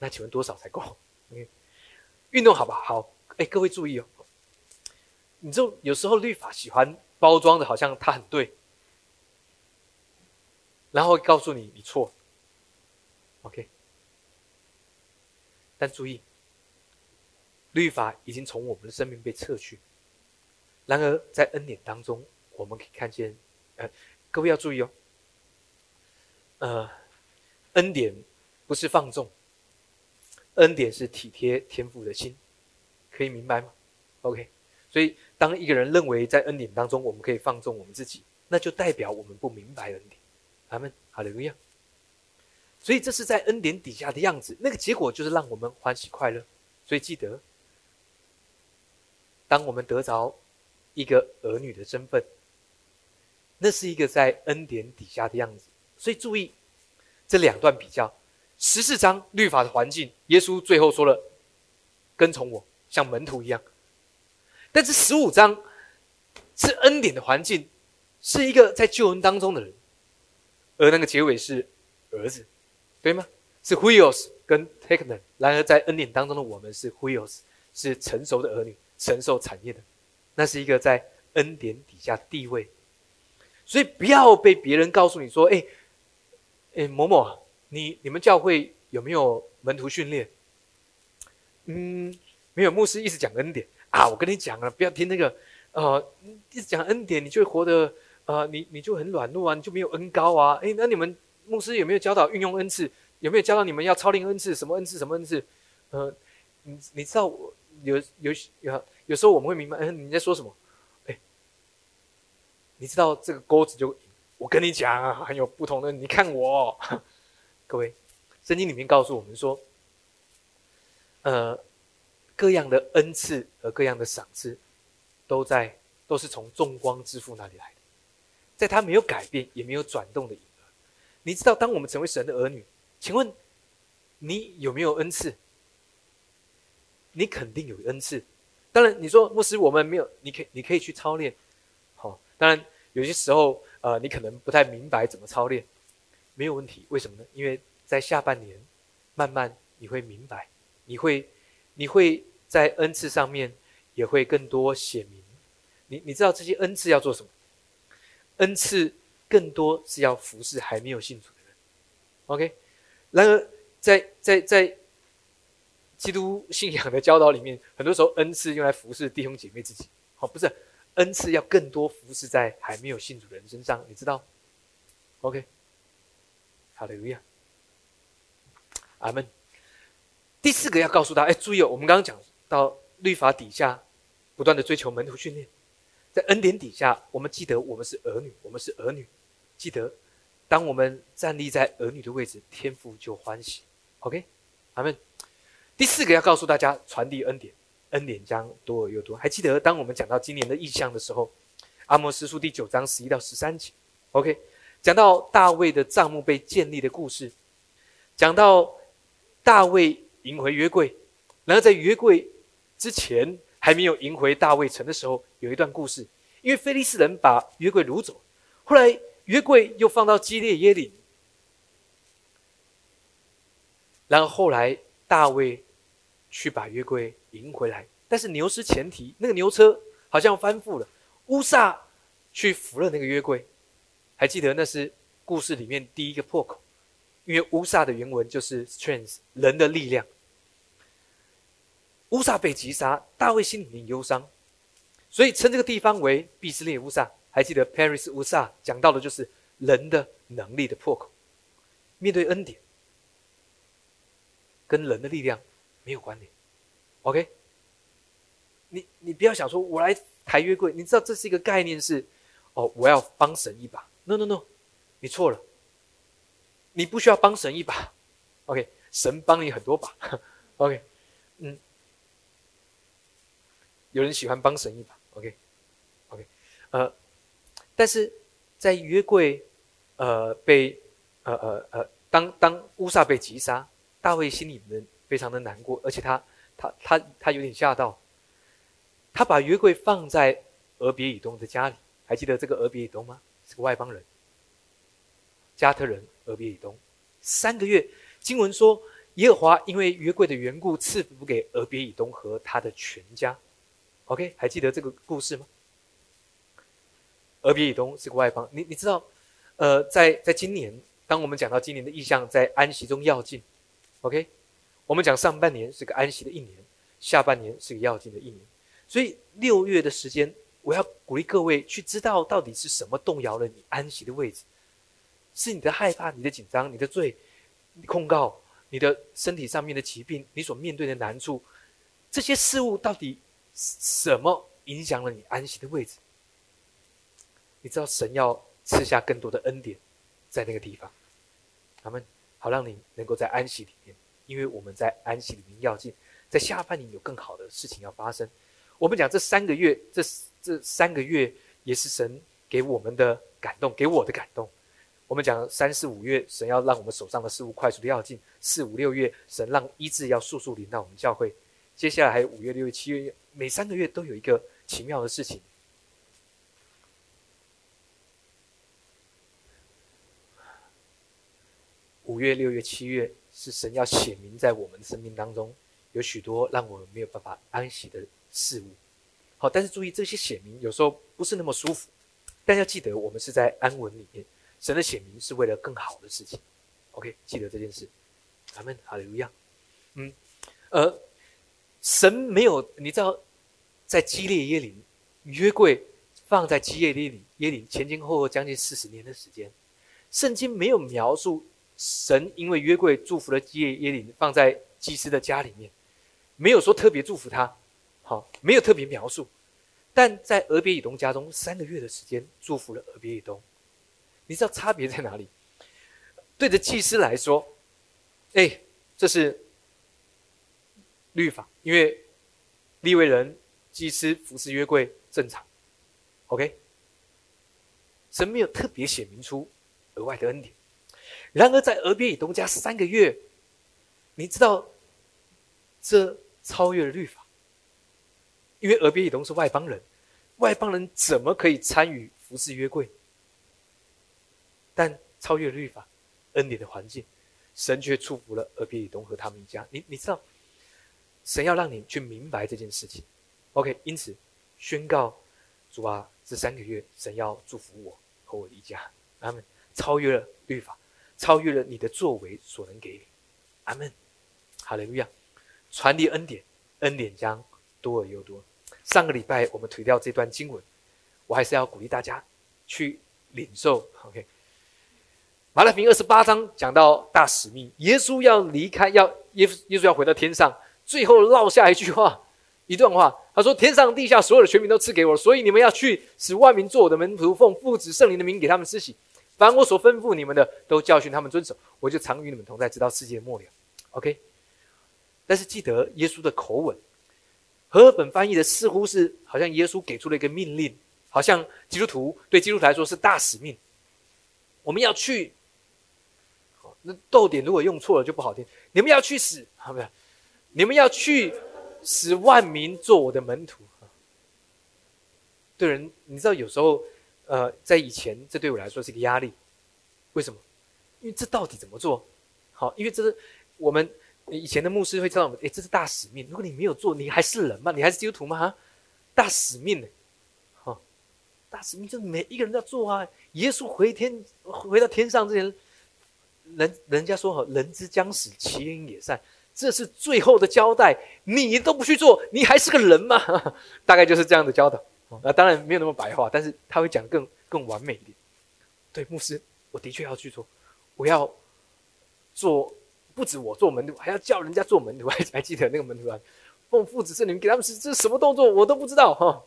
那请问多少才够？运动好吧？好，哎，各位注意哦，你就有时候律法喜欢包装的，好像它很对，然后告诉你你错，OK。但注意，律法已经从我们的生命被撤去。然而，在恩典当中，我们可以看见，呃，各位要注意哦，呃，恩典不是放纵，恩典是体贴天赋的心，可以明白吗？OK，所以当一个人认为在恩典当中我们可以放纵我们自己，那就代表我们不明白恩典。阿门，哈利路亚。所以这是在恩典底下的样子，那个结果就是让我们欢喜快乐。所以记得，当我们得着一个儿女的身份，那是一个在恩典底下的样子。所以注意这两段比较：十四章律法的环境，耶稣最后说了“跟从我，像门徒一样”；但是十五章是恩典的环境，是一个在救恩当中的人，而那个结尾是儿子。对吗？是 wheels 跟 taken。然而在恩典当中的我们是 wheels，是成熟的儿女，承受产业的。那是一个在恩典底下地位。所以不要被别人告诉你说：“哎，哎，某某，你你们教会有没有门徒训练？”嗯，没有牧师一直讲恩典啊，我跟你讲了，不要听那个，呃，一直讲恩典，你就会活得，呃，你你就很软弱啊，你就没有恩高啊。诶，那你们牧师有没有教导运用恩赐？有没有教导你们要操练恩赐？什么恩赐？什么恩赐？呃，你你知道我有有有有时候我们会明白，嗯，你在说什么？哎，你知道这个钩子就，我跟你讲啊，很有不同的。你看我，各位，圣经里面告诉我们说。呃，各样的恩赐和各样的赏赐，都在都是从众光之父那里来的，在他没有改变也没有转动的影儿。你知道，当我们成为神的儿女，请问你有没有恩赐？你肯定有恩赐。当然，你说牧师我们没有，你可以你可以去操练。好，当然有些时候呃，你可能不太明白怎么操练，没有问题。为什么呢？因为在下半年，慢慢你会明白。你会，你会在恩赐上面也会更多写明。你你知道这些恩赐要做什么？恩赐更多是要服侍还没有信主的人。OK，然而在在在基督信仰的教导里面，很多时候恩赐用来服侍弟兄姐妹自己。好，不是恩赐要更多服侍在还没有信主的人身上。你知道？OK，好的，路亚，阿门。第四个要告诉他，哎，注意哦，我们刚刚讲到律法底下不断的追求门徒训练，在恩典底下，我们记得我们是儿女，我们是儿女，记得当我们站立在儿女的位置，天父就欢喜。OK，阿门。第四个要告诉大家，传递恩典，恩典将多而又多。还记得当我们讲到今年的意象的时候，阿摩斯书第九章十一到十三节，OK，讲到大卫的帐幕被建立的故事，讲到大卫。迎回约柜，然后在约柜之前还没有迎回大卫城的时候，有一段故事。因为菲利斯人把约柜掳走，后来约柜又放到基列耶里，然后后来大卫去把约柜迎回来，但是牛失前蹄，那个牛车好像翻覆了，乌撒去扶了那个约柜，还记得那是故事里面第一个破口。因为乌萨的原文就是 strength 人的力量。乌萨被击杀，大卫心里面忧伤，所以称这个地方为毕斯列乌萨。还记得 Paris 乌萨讲到的就是人的能力的破口。面对恩典，跟人的力量没有关联。OK，你你不要想说我来抬约柜，你知道这是一个概念是，哦，我要帮神一把。No No No，你错了。你不需要帮神一把，OK，神帮你很多把，OK，嗯，有人喜欢帮神一把，OK，OK，呃，但是在约柜，呃，被，呃呃呃，当当乌萨被击杀，大卫心里面非常的难过，而且他他他他有点吓到，他把约柜放在俄别以东的家里，还记得这个俄别以东吗？是个外邦人，加特人。俄别以东三个月，经文说耶和华因为约柜的缘故赐福给俄别以东和他的全家。OK，还记得这个故事吗？俄别以东是个外邦，你你知道，呃，在在今年，当我们讲到今年的意象在安息中要进，OK，我们讲上半年是个安息的一年，下半年是个要进的一年，所以六月的时间，我要鼓励各位去知道到底是什么动摇了你安息的位置。是你的害怕、你的紧张、你的罪你控告、你的身体上面的疾病、你所面对的难处，这些事物到底什么影响了你安息的位置？你知道神要赐下更多的恩典在那个地方，他们好让你能够在安息里面，因为我们在安息里面要进，在下半年有更好的事情要发生。我们讲这三个月，这这三个月也是神给我们的感动，给我的感动。我们讲三四五月，神要让我们手上的事物快速的要进；四五六月，神让医治要速速临到我们教会。接下来还有五月、六月、七月，每三个月都有一个奇妙的事情。五月、六月、七月是神要显明在我们的生命当中，有许多让我们没有办法安息的事物。好，但是注意这些显明有时候不是那么舒服，但要记得我们是在安稳里面。神的显明是为了更好的事情，OK，记得这件事。咱们哈利路亚。嗯，呃，神没有，你知道，在基列耶林约柜放在基列耶林耶林前前后后将近四十年的时间，圣经没有描述神因为约柜祝福了基列耶林放在祭司的家里面，没有说特别祝福他，好，没有特别描述，但在俄别以东家中三个月的时间祝福了俄别以东，你知道差别在哪里？对着祭司来说，哎，这是律法。因为立位人祭司服侍约柜正常，OK，神没有特别显明出额外的恩典。然而在俄别以东家三个月，你知道这超越了律法，因为俄别以东是外邦人，外邦人怎么可以参与服侍约柜？但超越律法恩典的环境，神却祝福了俄别以东和他们一家。你你知道？神要让你去明白这件事情，OK？因此宣告主啊，这三个月神要祝福我和我一家，阿门。超越了律法，超越了你的作为所能给你，阿门。好利路亚，传递恩典，恩典将多而又多。上个礼拜我们推掉这段经文，我还是要鼓励大家去领受，OK？马太福音二十八章讲到大使命，耶稣要离开，要耶耶稣要回到天上。最后落下一句话，一段话，他说：“天上地下所有的权柄都赐给我，所以你们要去，使万民做我的门徒，奉父子圣灵的名给他们施洗。凡我所吩咐你们的，都教训他们遵守。我就常与你们同在，直到世界末了。”OK。但是记得耶稣的口吻，和合本翻译的似乎是好像耶稣给出了一个命令，好像基督徒对基督徒来说是大使命，我们要去。那逗点如果用错了就不好听。你们要去死，好不好？你们要去使万民做我的门徒对人，你知道有时候，呃，在以前，这对我来说是一个压力。为什么？因为这到底怎么做？好，因为这是我们以前的牧师会知道我们，哎，这是大使命。如果你没有做，你还是人吗？你还是基督徒吗？哈，大使命呢？好，大使命就是每一个人要做啊。耶稣回天，回到天上之前，人人家说好，人之将死，其言也善。这是最后的交代，你都不去做，你还是个人吗？大概就是这样的教导。那当然没有那么白话，但是他会讲更更完美一点。对，牧师，我的确要去做，我要做，不止我做门徒，还要叫人家做门徒。还 还记得那个门徒啊？奉父子圣灵给他们是这什么动作，我都不知道哈。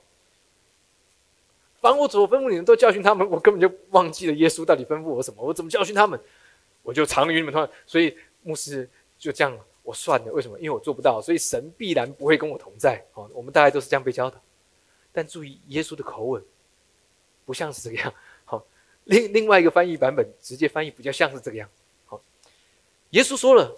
凡我所吩咐你们，都教训他们。我根本就忘记了耶稣到底吩咐我什么，我怎么教训他们？我就常与你们同在。所以牧师就这样。我算了，为什么？因为我做不到，所以神必然不会跟我同在。好，我们大概都是这样被教导。但注意，耶稣的口吻不像是这个样。好，另另外一个翻译版本直接翻译比较像是这个样。耶稣说了，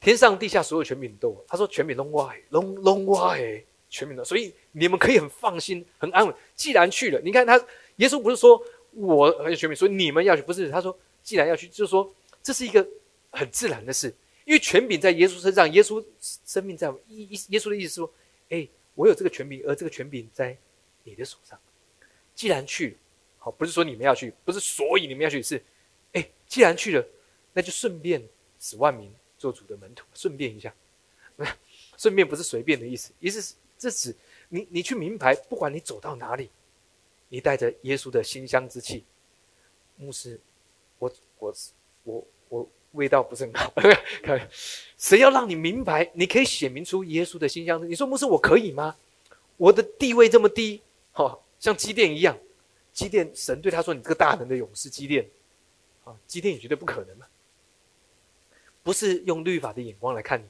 天上地下所有权柄都，他说权柄拢我，拢拢我诶，权柄的，所以你们可以很放心、很安稳。既然去了，你看他，耶稣不是说我很有权柄，所以你们要去，不是？他说既然要去，就是说这是一个很自然的事。因为权柄在耶稣身上，耶稣生命在耶耶耶稣的意思说：“哎，我有这个权柄，而这个权柄在你的手上。既然去，好，不是说你们要去，不是所以你们要去，是，哎，既然去了，那就顺便使万民做主的门徒，顺便一下，顺便不是随便的意思，意思是这指你你去明白，不管你走到哪里，你带着耶稣的馨香之气，牧师，我我我我。”味道不是很好，谁要让你明白？你可以显明出耶稣的馨香。你说牧师，我可以吗？我的地位这么低，哈，像基甸一样，基甸神对他说：“你这个大能的勇士基甸，啊，基甸也绝对不可能嘛。”不是用律法的眼光来看你。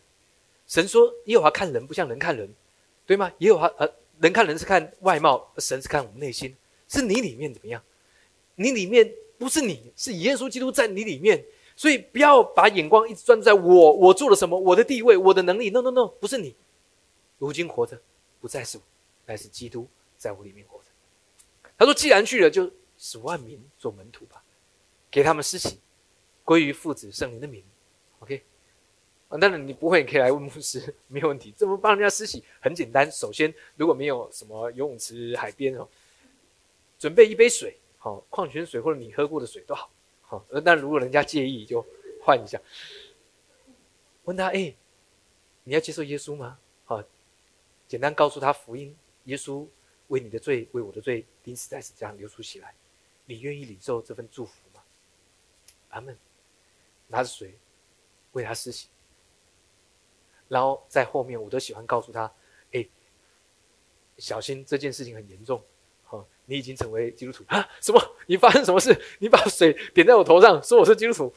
神说：“耶和华看人不像人看人，对吗？耶和华呃，人看人是看外貌，神是看我们内心，是你里面怎么样？你里面不是你，是耶稣基督在你里面。”所以不要把眼光一直专注在我，我做了什么，我的地位，我的能力。No No No，不是你，如今活着不再是我，乃是基督在我里面活着。他说：“既然去了，就使万民做门徒吧，给他们施洗，归于父子圣灵的名。”OK，啊，当然你不会，你可以来问牧师，没有问题。怎么帮人家施洗？很简单，首先如果没有什么游泳池、海边哦，准备一杯水，好，矿泉水或者你喝过的水都好。好，那如果人家介意，就换一下。问他：哎，你要接受耶稣吗？好，简单告诉他福音：耶稣为你的罪，为我的罪钉死在十字架上流出血来，你愿意领受这份祝福吗？阿门。拿着水为他施洗，然后在后面我都喜欢告诉他：哎，小心这件事情很严重。好，你已经成为基督徒啊？什么？你发生什么事？你把水点在我头上，说我是基督徒？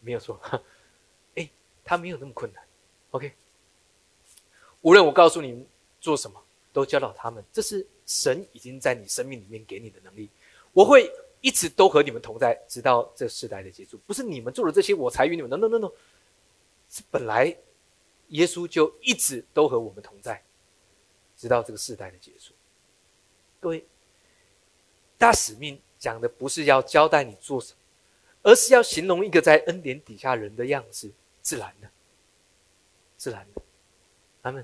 没有错。哎，他没有那么困难。OK。无论我告诉你做什么，都教导他们，这是神已经在你生命里面给你的能力。我会一直都和你们同在，直到这世代的结束。不是你们做了这些，我才与你们。No No No No，是本来耶稣就一直都和我们同在，直到这个世代的结束。各位，大使命讲的不是要交代你做什么，而是要形容一个在恩典底下人的样子，自然的，自然的。阿门。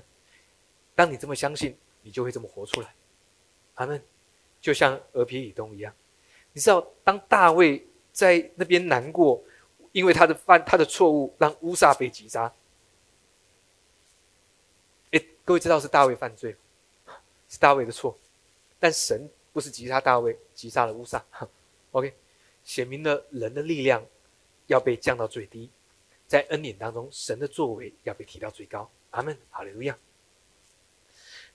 当你这么相信，你就会这么活出来。阿门。就像俄皮以东一样，你知道，当大卫在那边难过，因为他的犯他的错误让乌撒被击杀。哎，各位知道是大卫犯罪，是大卫的错，但神不是击杀大卫，击杀了乌撒。OK，显明了人的力量要被降到最低，在恩典当中，神的作为要被提到最高。阿门，好利路亚。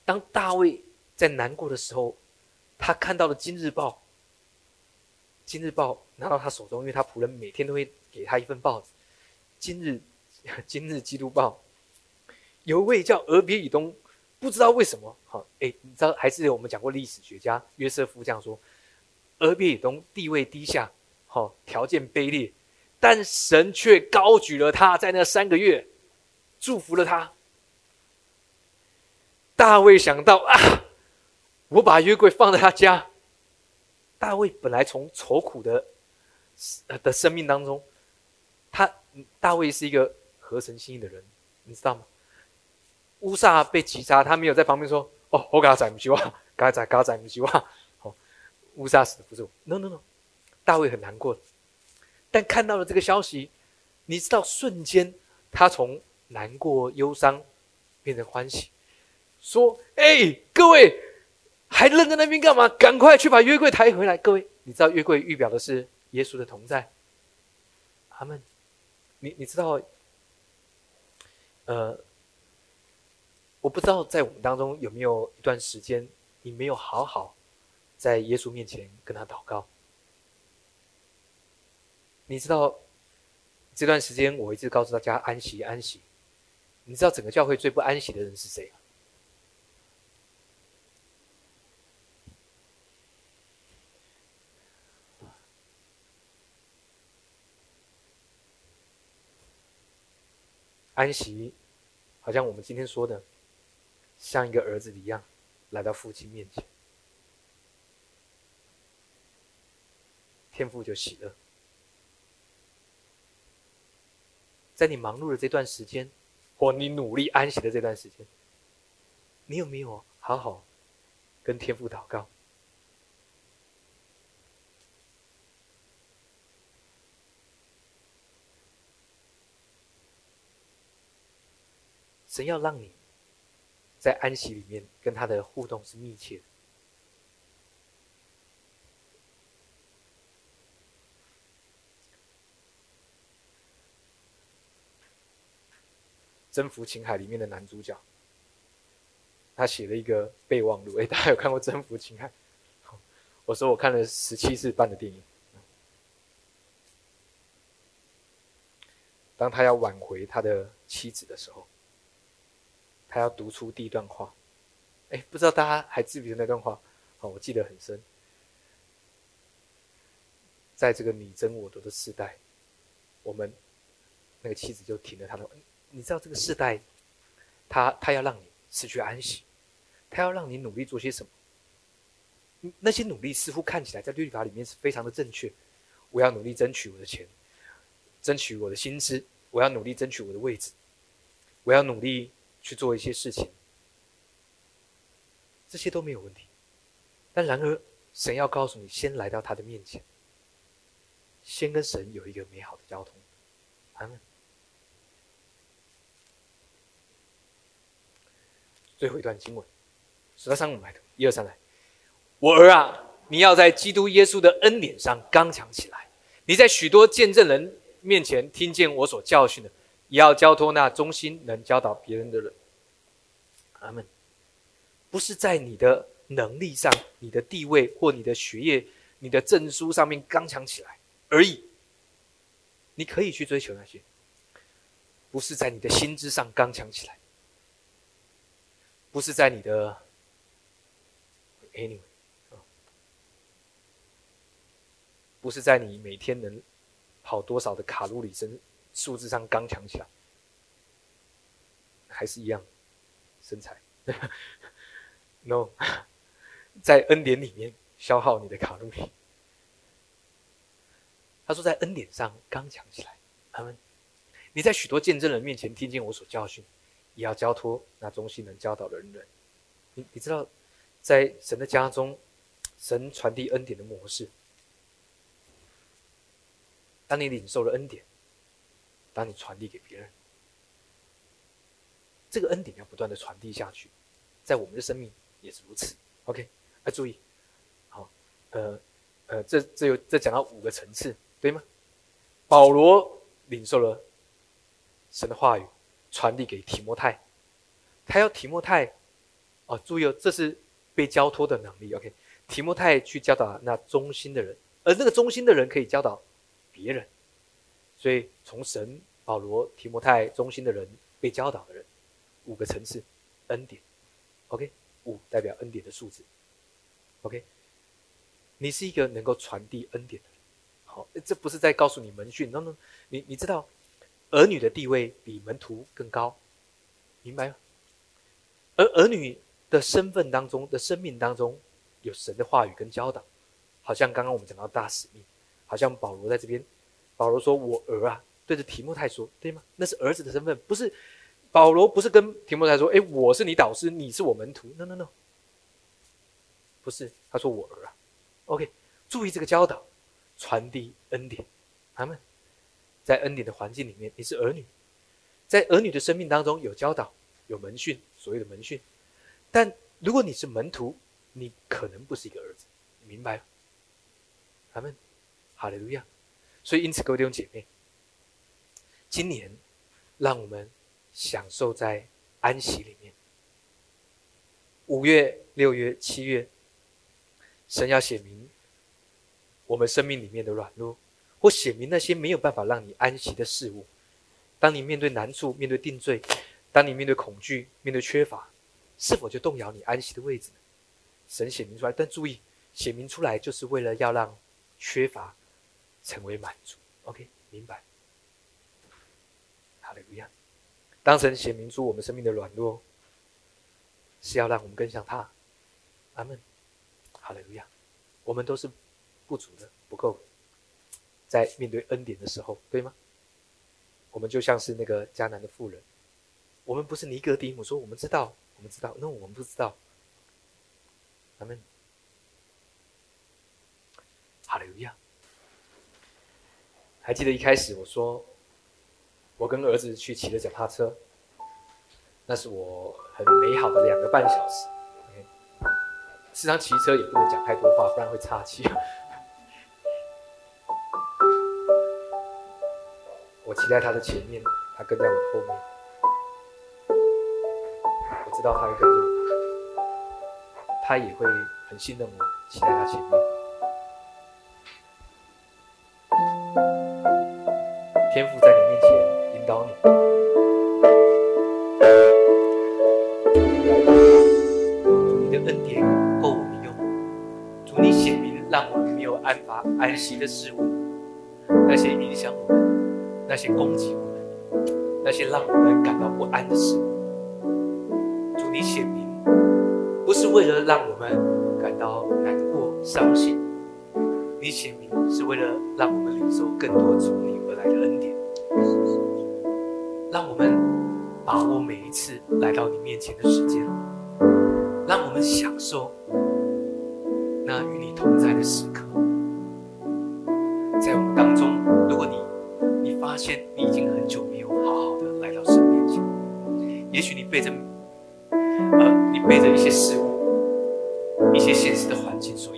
当大卫在难过的时候，他看到了《今日报》。《今日报》拿到他手中，因为他仆人每天都会给他一份报纸。今日，今日基督报，有一位叫俄别以东，不知道为什么，好，哎，你知道，还是我们讲过历史学家约瑟夫这样说：俄别以东地位低下，好，条件卑劣，但神却高举了他，在那三个月，祝福了他。大卫想到啊，我把约柜放在他家。大卫本来从愁苦的的生命当中，他大卫是一个合神心意的人，你知道吗？乌撒被击杀，他没有在旁边说：“哦，我给他宰不希望，给他宰，给他宰不希望。”哦，乌撒死的不是我，no no no，大卫很难过。但看到了这个消息，你知道，瞬间他从难过、忧伤变成欢喜。说：“哎，各位还愣在那边干嘛？赶快去把约柜抬回来！各位，你知道约柜预表的是耶稣的同在。他们，你你知道？呃，我不知道在我们当中有没有一段时间，你没有好好在耶稣面前跟他祷告。你知道这段时间，我一直告诉大家安息，安息。你知道整个教会最不安息的人是谁？”安息，好像我们今天说的，像一个儿子一样，来到父亲面前，天父就喜乐。在你忙碌的这段时间，或你努力安息的这段时间，你有没有好好跟天父祷告？神要让你在安息里面跟他的互动是密切的，征服情海里面的男主角，他写了一个备忘录。哎，大家有看过《征服情海》？我说我看了十七次半的电影。当他要挽回他的妻子的时候。他要读出第一段话，哎，不知道大家还记不记得那段话？哦，我记得很深。在这个你争我夺的时代，我们那个妻子就停了他的。你知道这个时代，他他要让你失去安息，他要让你努力做些什么？那些努力似乎看起来在律法里面是非常的正确。我要努力争取我的钱，争取我的薪资，我要努力争取我的位置，我要努力。去做一些事情，这些都没有问题。但然而，神要告诉你，先来到他的面前，先跟神有一个美好的交通。阿门。最后一段经文，十三五来的，一二三来。我儿啊，你要在基督耶稣的恩典上刚强起来。你在许多见证人面前听见我所教训的，也要交托那忠心能教导别人的人。阿门。不是在你的能力上、你的地位或你的学业、你的证书上面刚强起来而已。你可以去追求那些，不是在你的心智上刚强起来，不是在你的 anyway 不是在你每天能跑多少的卡路里身数字上刚强起来，还是一样身材。no，在恩典里面消耗你的卡路里。他说，在恩典上刚强起来。他们，你在许多见证人面前听见我所教训，也要交托那忠心能教导的人。你你知道，在神的家中，神传递恩典的模式。当你领受了恩典，当你传递给别人，这个恩典要不断的传递下去，在我们的生命。也是如此，OK，啊，注意，好，呃，呃，这这有这讲到五个层次，对吗？保罗领受了神的话语，传递给提摩太，他要提摩太，哦，注意哦，这是被交托的能力，OK，提摩太去教导那忠心的人，而那个忠心的人可以教导别人，所以从神、保罗、提摩太忠心的人被教导的人，五个层次，恩典，OK。五代表恩典的数字，OK，你是一个能够传递恩典的人。好，这不是在告诉你门训，no no，你你知道，儿女的地位比门徒更高，明白吗？而儿女的身份当中的生命当中有神的话语跟教导，好像刚刚我们讲到大使命，好像保罗在这边，保罗说我儿啊，对着提莫太说，对吗？那是儿子的身份，不是。保罗不是跟提莫太说：“哎，我是你导师，你是我门徒。” No No No，不是，他说我儿啊。OK，注意这个教导，传递恩典。他们在恩典的环境里面，你是儿女，在儿女的生命当中有教导，有门训，所谓的门训。但如果你是门徒，你可能不是一个儿子，明白吗？他们，哈利路亚。所以因此，各位弟兄姐妹，今年让我们。享受在安息里面。五月、六月、七月，神要写明我们生命里面的软弱，或写明那些没有办法让你安息的事物。当你面对难处、面对定罪，当你面对恐惧、面对缺乏，是否就动摇你安息的位置？神写明出来，但注意，写明出来就是为了要让缺乏成为满足。OK，明白？好的，一样。当神显明出我们生命的软弱，是要让我们更像他。阿门。好嘞，路亚。我们都是不足的，不够。在面对恩典的时候，对吗？我们就像是那个迦南的妇人。我们不是尼格迪姆说我们知道，我们知道，那我们不知道。阿门。好嘞，路亚。还记得一开始我说？我跟儿子去骑了脚踏车，那是我很美好的两个半小时。OK，实际上骑车也不能讲太多话，不然会岔气。我骑在他的前面，他跟在我后面。我知道他会跟着我，他也会很信任我，骑在他前面。安发安息的事物，那些影响我们，那些攻击我们，那些让我们感到不安的事物，主你显明，不是为了让我们感到难过伤心，你显明是为了让我们领受更多从你而来的恩典。让我们把握每一次来到你面前的时间，让我们享受那与你同在的时刻。现你已经很久没有好好的来到神面前，也许你背着呃你背着一些事物、一些现实的环境所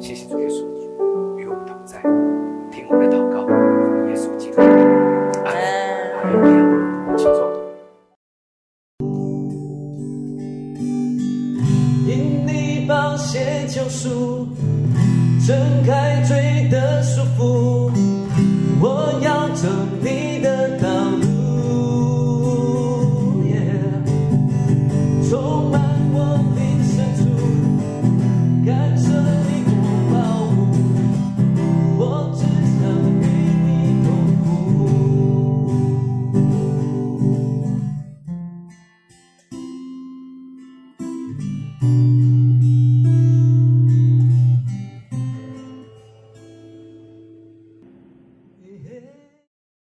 谢谢主耶稣。